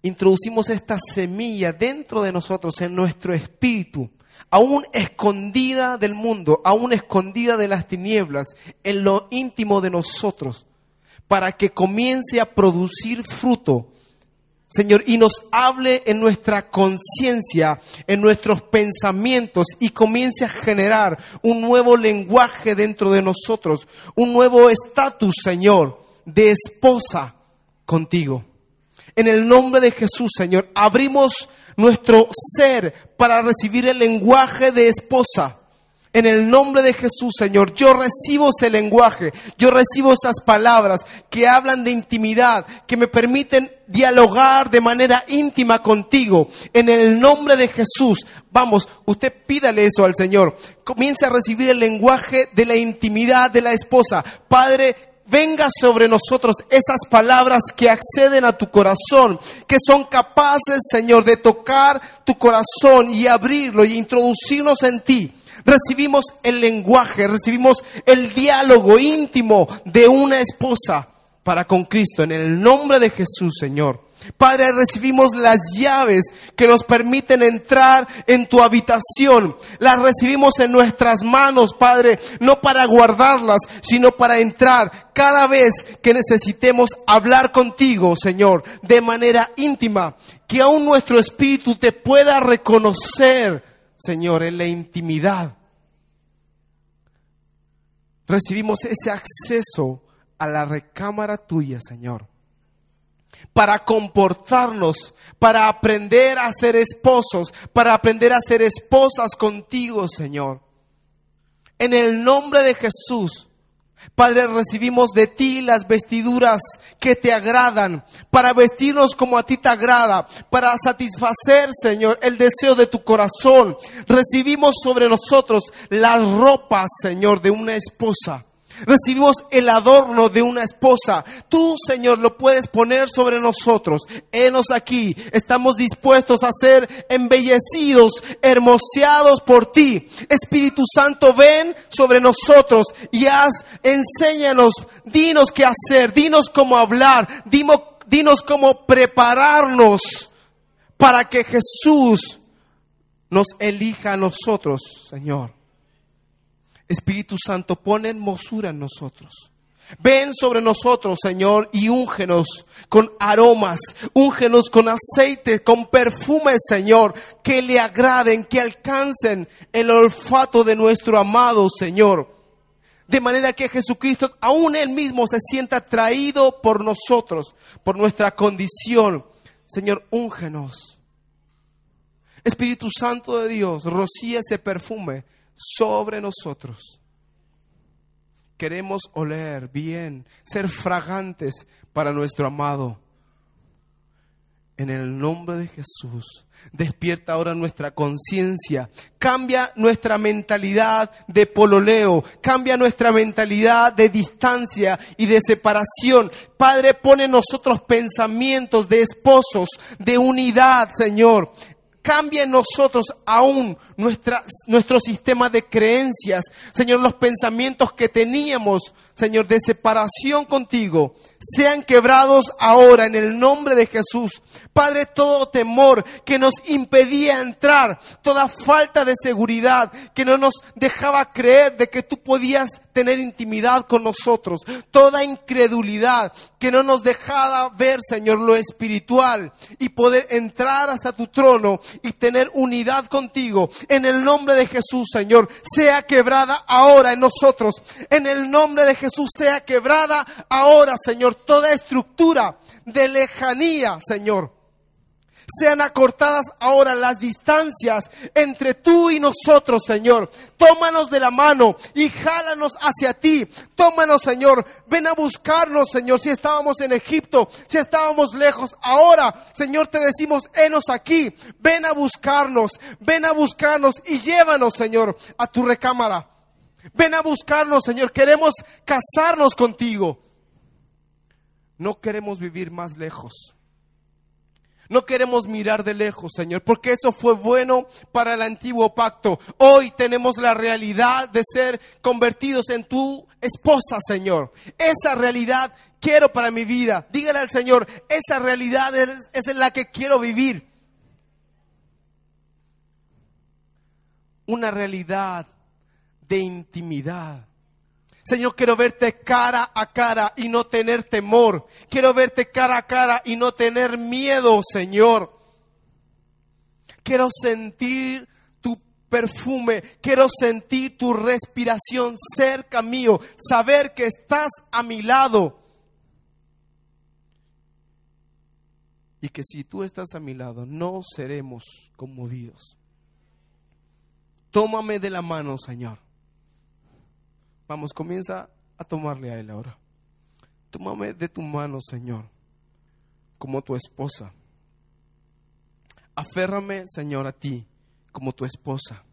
introducimos esta semilla dentro de nosotros, en nuestro espíritu, aún escondida del mundo, aún escondida de las tinieblas, en lo íntimo de nosotros, para que comience a producir fruto Señor, y nos hable en nuestra conciencia, en nuestros pensamientos y comience a generar un nuevo lenguaje dentro de nosotros, un nuevo estatus, Señor, de esposa contigo. En el nombre de Jesús, Señor, abrimos nuestro ser para recibir el lenguaje de esposa. En el nombre de Jesús, Señor, yo recibo ese lenguaje, yo recibo esas palabras que hablan de intimidad, que me permiten dialogar de manera íntima contigo. En el nombre de Jesús, vamos, usted pídale eso al Señor. Comience a recibir el lenguaje de la intimidad de la esposa. Padre, venga sobre nosotros esas palabras que acceden a tu corazón, que son capaces, Señor, de tocar tu corazón y abrirlo y introducirnos en ti. Recibimos el lenguaje, recibimos el diálogo íntimo de una esposa para con Cristo. En el nombre de Jesús, Señor. Padre, recibimos las llaves que nos permiten entrar en tu habitación. Las recibimos en nuestras manos, Padre, no para guardarlas, sino para entrar cada vez que necesitemos hablar contigo, Señor, de manera íntima. Que aún nuestro espíritu te pueda reconocer, Señor, en la intimidad. Recibimos ese acceso a la recámara tuya, Señor para comportarnos, para aprender a ser esposos, para aprender a ser esposas contigo, Señor. En el nombre de Jesús, Padre, recibimos de ti las vestiduras que te agradan, para vestirnos como a ti te agrada, para satisfacer, Señor, el deseo de tu corazón. Recibimos sobre nosotros las ropas, Señor, de una esposa. Recibimos el adorno de una esposa. Tú, Señor, lo puedes poner sobre nosotros. Enos aquí. Estamos dispuestos a ser embellecidos, hermoseados por ti. Espíritu Santo, ven sobre nosotros y haz, enséñanos, dinos qué hacer, dinos cómo hablar, dinos cómo prepararnos para que Jesús nos elija a nosotros, Señor. Espíritu Santo, pon hermosura en nosotros. Ven sobre nosotros, Señor, y úngenos con aromas, úngenos con aceite, con perfume, Señor, que le agraden, que alcancen el olfato de nuestro amado Señor. De manera que Jesucristo, aún Él mismo, se sienta atraído por nosotros, por nuestra condición. Señor, úngenos. Espíritu Santo de Dios, rocía ese perfume sobre nosotros. Queremos oler bien, ser fragantes para nuestro amado. En el nombre de Jesús, despierta ahora nuestra conciencia, cambia nuestra mentalidad de pololeo, cambia nuestra mentalidad de distancia y de separación. Padre, pone en nosotros pensamientos de esposos, de unidad, Señor cambia en nosotros aún nuestra, nuestro sistema de creencias, Señor, los pensamientos que teníamos, Señor, de separación contigo, sean quebrados ahora en el nombre de Jesús. Padre, todo temor que nos impedía entrar, toda falta de seguridad que no nos dejaba creer de que tú podías tener intimidad con nosotros, toda incredulidad que no nos dejaba ver, Señor, lo espiritual y poder entrar hasta tu trono y tener unidad contigo. En el nombre de Jesús, Señor, sea quebrada ahora en nosotros. En el nombre de Jesús, sea quebrada ahora, Señor, toda estructura de lejanía, Señor sean acortadas ahora las distancias entre tú y nosotros, Señor. Tómanos de la mano y jálanos hacia ti. Tómanos, Señor. Ven a buscarnos, Señor. Si estábamos en Egipto, si estábamos lejos, ahora, Señor, te decimos, henos aquí. Ven a buscarnos, ven a buscarnos y llévanos, Señor, a tu recámara. Ven a buscarnos, Señor. Queremos casarnos contigo. No queremos vivir más lejos. No queremos mirar de lejos, Señor, porque eso fue bueno para el antiguo pacto. Hoy tenemos la realidad de ser convertidos en tu esposa, Señor. Esa realidad quiero para mi vida. Dígale al Señor, esa realidad es, es en la que quiero vivir. Una realidad de intimidad Señor, quiero verte cara a cara y no tener temor. Quiero verte cara a cara y no tener miedo, Señor. Quiero sentir tu perfume, quiero sentir tu respiración cerca mío, saber que estás a mi lado. y que si tú estás a mi lado no seremos conmovidos. Tómame de la mano, Señor. Vamos, comienza a tomarle a Él ahora. Tómame de tu mano, Señor, como tu esposa. Aférrame, Señor, a ti como tu esposa.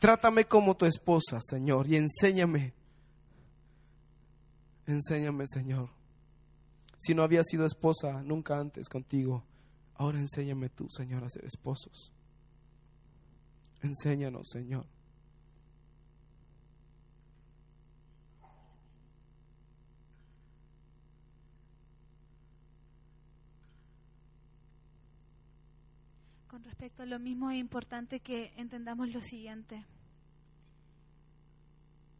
Trátame como tu esposa, Señor, y enséñame. Enséñame, Señor. Si no había sido esposa nunca antes contigo, ahora enséñame tú, Señor, a ser esposos. Enséñanos, Señor. Con respecto a lo mismo es importante que entendamos lo siguiente.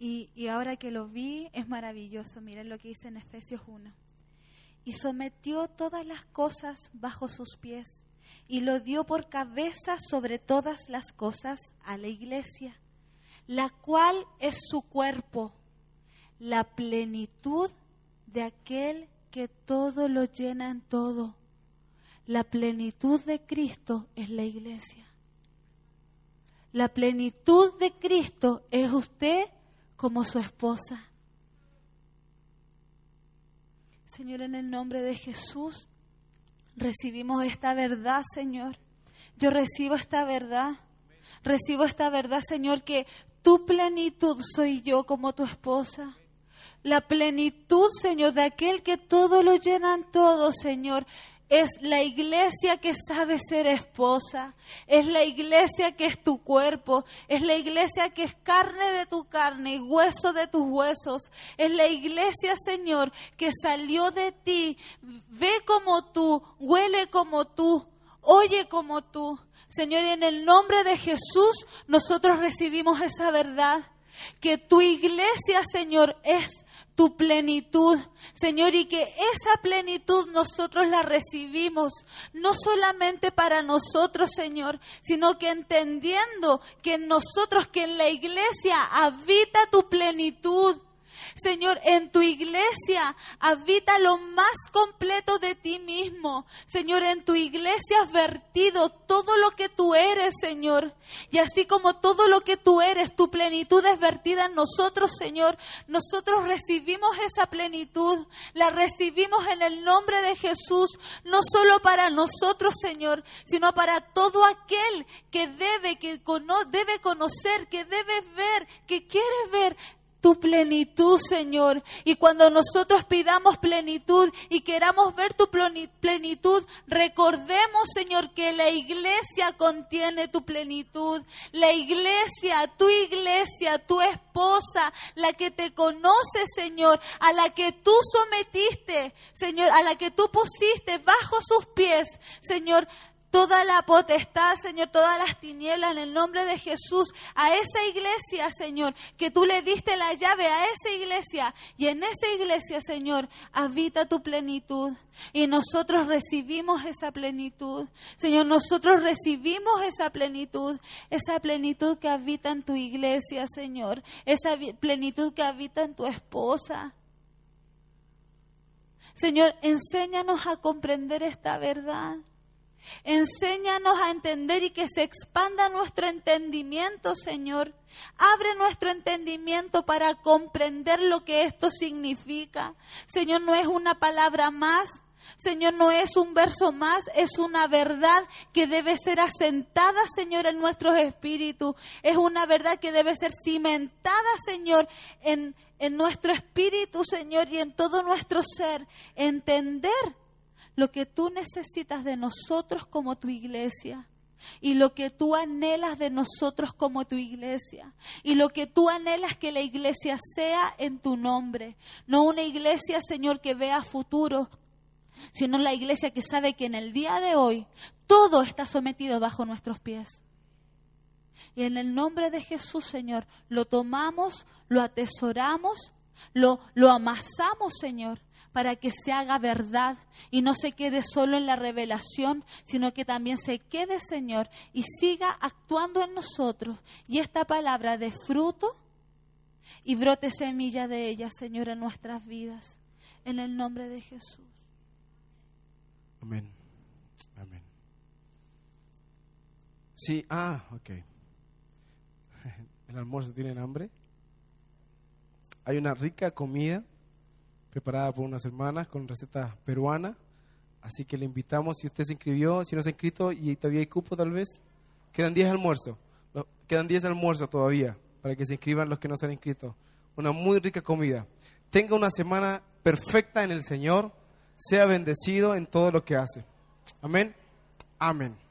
Y, y ahora que lo vi es maravilloso. Miren lo que dice en Efesios 1. Y sometió todas las cosas bajo sus pies y lo dio por cabeza sobre todas las cosas a la iglesia, la cual es su cuerpo, la plenitud de aquel que todo lo llena en todo. La plenitud de Cristo es la iglesia. La plenitud de Cristo es usted como su esposa. Señor, en el nombre de Jesús, recibimos esta verdad, Señor. Yo recibo esta verdad. Recibo esta verdad, Señor, que tu plenitud soy yo como tu esposa. La plenitud, Señor, de aquel que todo lo llenan todo, Señor. Es la iglesia que sabe ser esposa. Es la iglesia que es tu cuerpo. Es la iglesia que es carne de tu carne y hueso de tus huesos. Es la iglesia, Señor, que salió de ti. Ve como tú, huele como tú, oye como tú. Señor, y en el nombre de Jesús nosotros recibimos esa verdad. Que tu iglesia, Señor, es tu plenitud, Señor, y que esa plenitud nosotros la recibimos, no solamente para nosotros, Señor, sino que entendiendo que en nosotros, que en la iglesia habita tu plenitud. Señor, en tu iglesia habita lo más completo de ti mismo. Señor, en tu iglesia has vertido todo lo que tú eres, Señor. Y así como todo lo que tú eres, tu plenitud es vertida en nosotros, Señor. Nosotros recibimos esa plenitud. La recibimos en el nombre de Jesús, no solo para nosotros, Señor, sino para todo aquel que debe, que debe conocer, que debe ver, que quiere ver tu plenitud, Señor. Y cuando nosotros pidamos plenitud y queramos ver tu plenitud, recordemos, Señor, que la iglesia contiene tu plenitud. La iglesia, tu iglesia, tu esposa, la que te conoce, Señor, a la que tú sometiste, Señor, a la que tú pusiste bajo sus pies, Señor, toda la potestad, Señor, todas las tinieblas en el nombre de Jesús a esa iglesia, Señor, que tú le diste la llave a esa iglesia y en esa iglesia, Señor, habita tu plenitud y nosotros recibimos esa plenitud. Señor, nosotros recibimos esa plenitud, esa plenitud que habita en tu iglesia, Señor, esa plenitud que habita en tu esposa. Señor, enséñanos a comprender esta verdad. Enséñanos a entender y que se expanda nuestro entendimiento, Señor. Abre nuestro entendimiento para comprender lo que esto significa. Señor, no es una palabra más. Señor, no es un verso más, es una verdad que debe ser asentada, Señor, en nuestros espíritus. Es una verdad que debe ser cimentada, Señor, en, en nuestro espíritu, Señor, y en todo nuestro ser. Entender lo que tú necesitas de nosotros como tu iglesia y lo que tú anhelas de nosotros como tu iglesia y lo que tú anhelas que la iglesia sea en tu nombre. No una iglesia, Señor, que vea futuro, sino la iglesia que sabe que en el día de hoy todo está sometido bajo nuestros pies. Y en el nombre de Jesús, Señor, lo tomamos, lo atesoramos, lo, lo amasamos, Señor, para que se haga verdad y no se quede solo en la revelación, sino que también se quede, Señor, y siga actuando en nosotros. Y esta palabra de fruto y brote semilla de ella, Señor, en nuestras vidas. En el nombre de Jesús. Amén. Amén. Sí, ah, ok. ¿El almuerzo tienen hambre? Hay una rica comida preparada por unas hermanas con receta peruana. Así que le invitamos, si usted se inscribió, si no se ha inscrito y todavía hay cupo tal vez, quedan 10 almuerzos. Quedan 10 almuerzos todavía para que se inscriban los que no se han inscrito. Una muy rica comida. Tenga una semana perfecta en el Señor. Sea bendecido en todo lo que hace. Amén. Amén.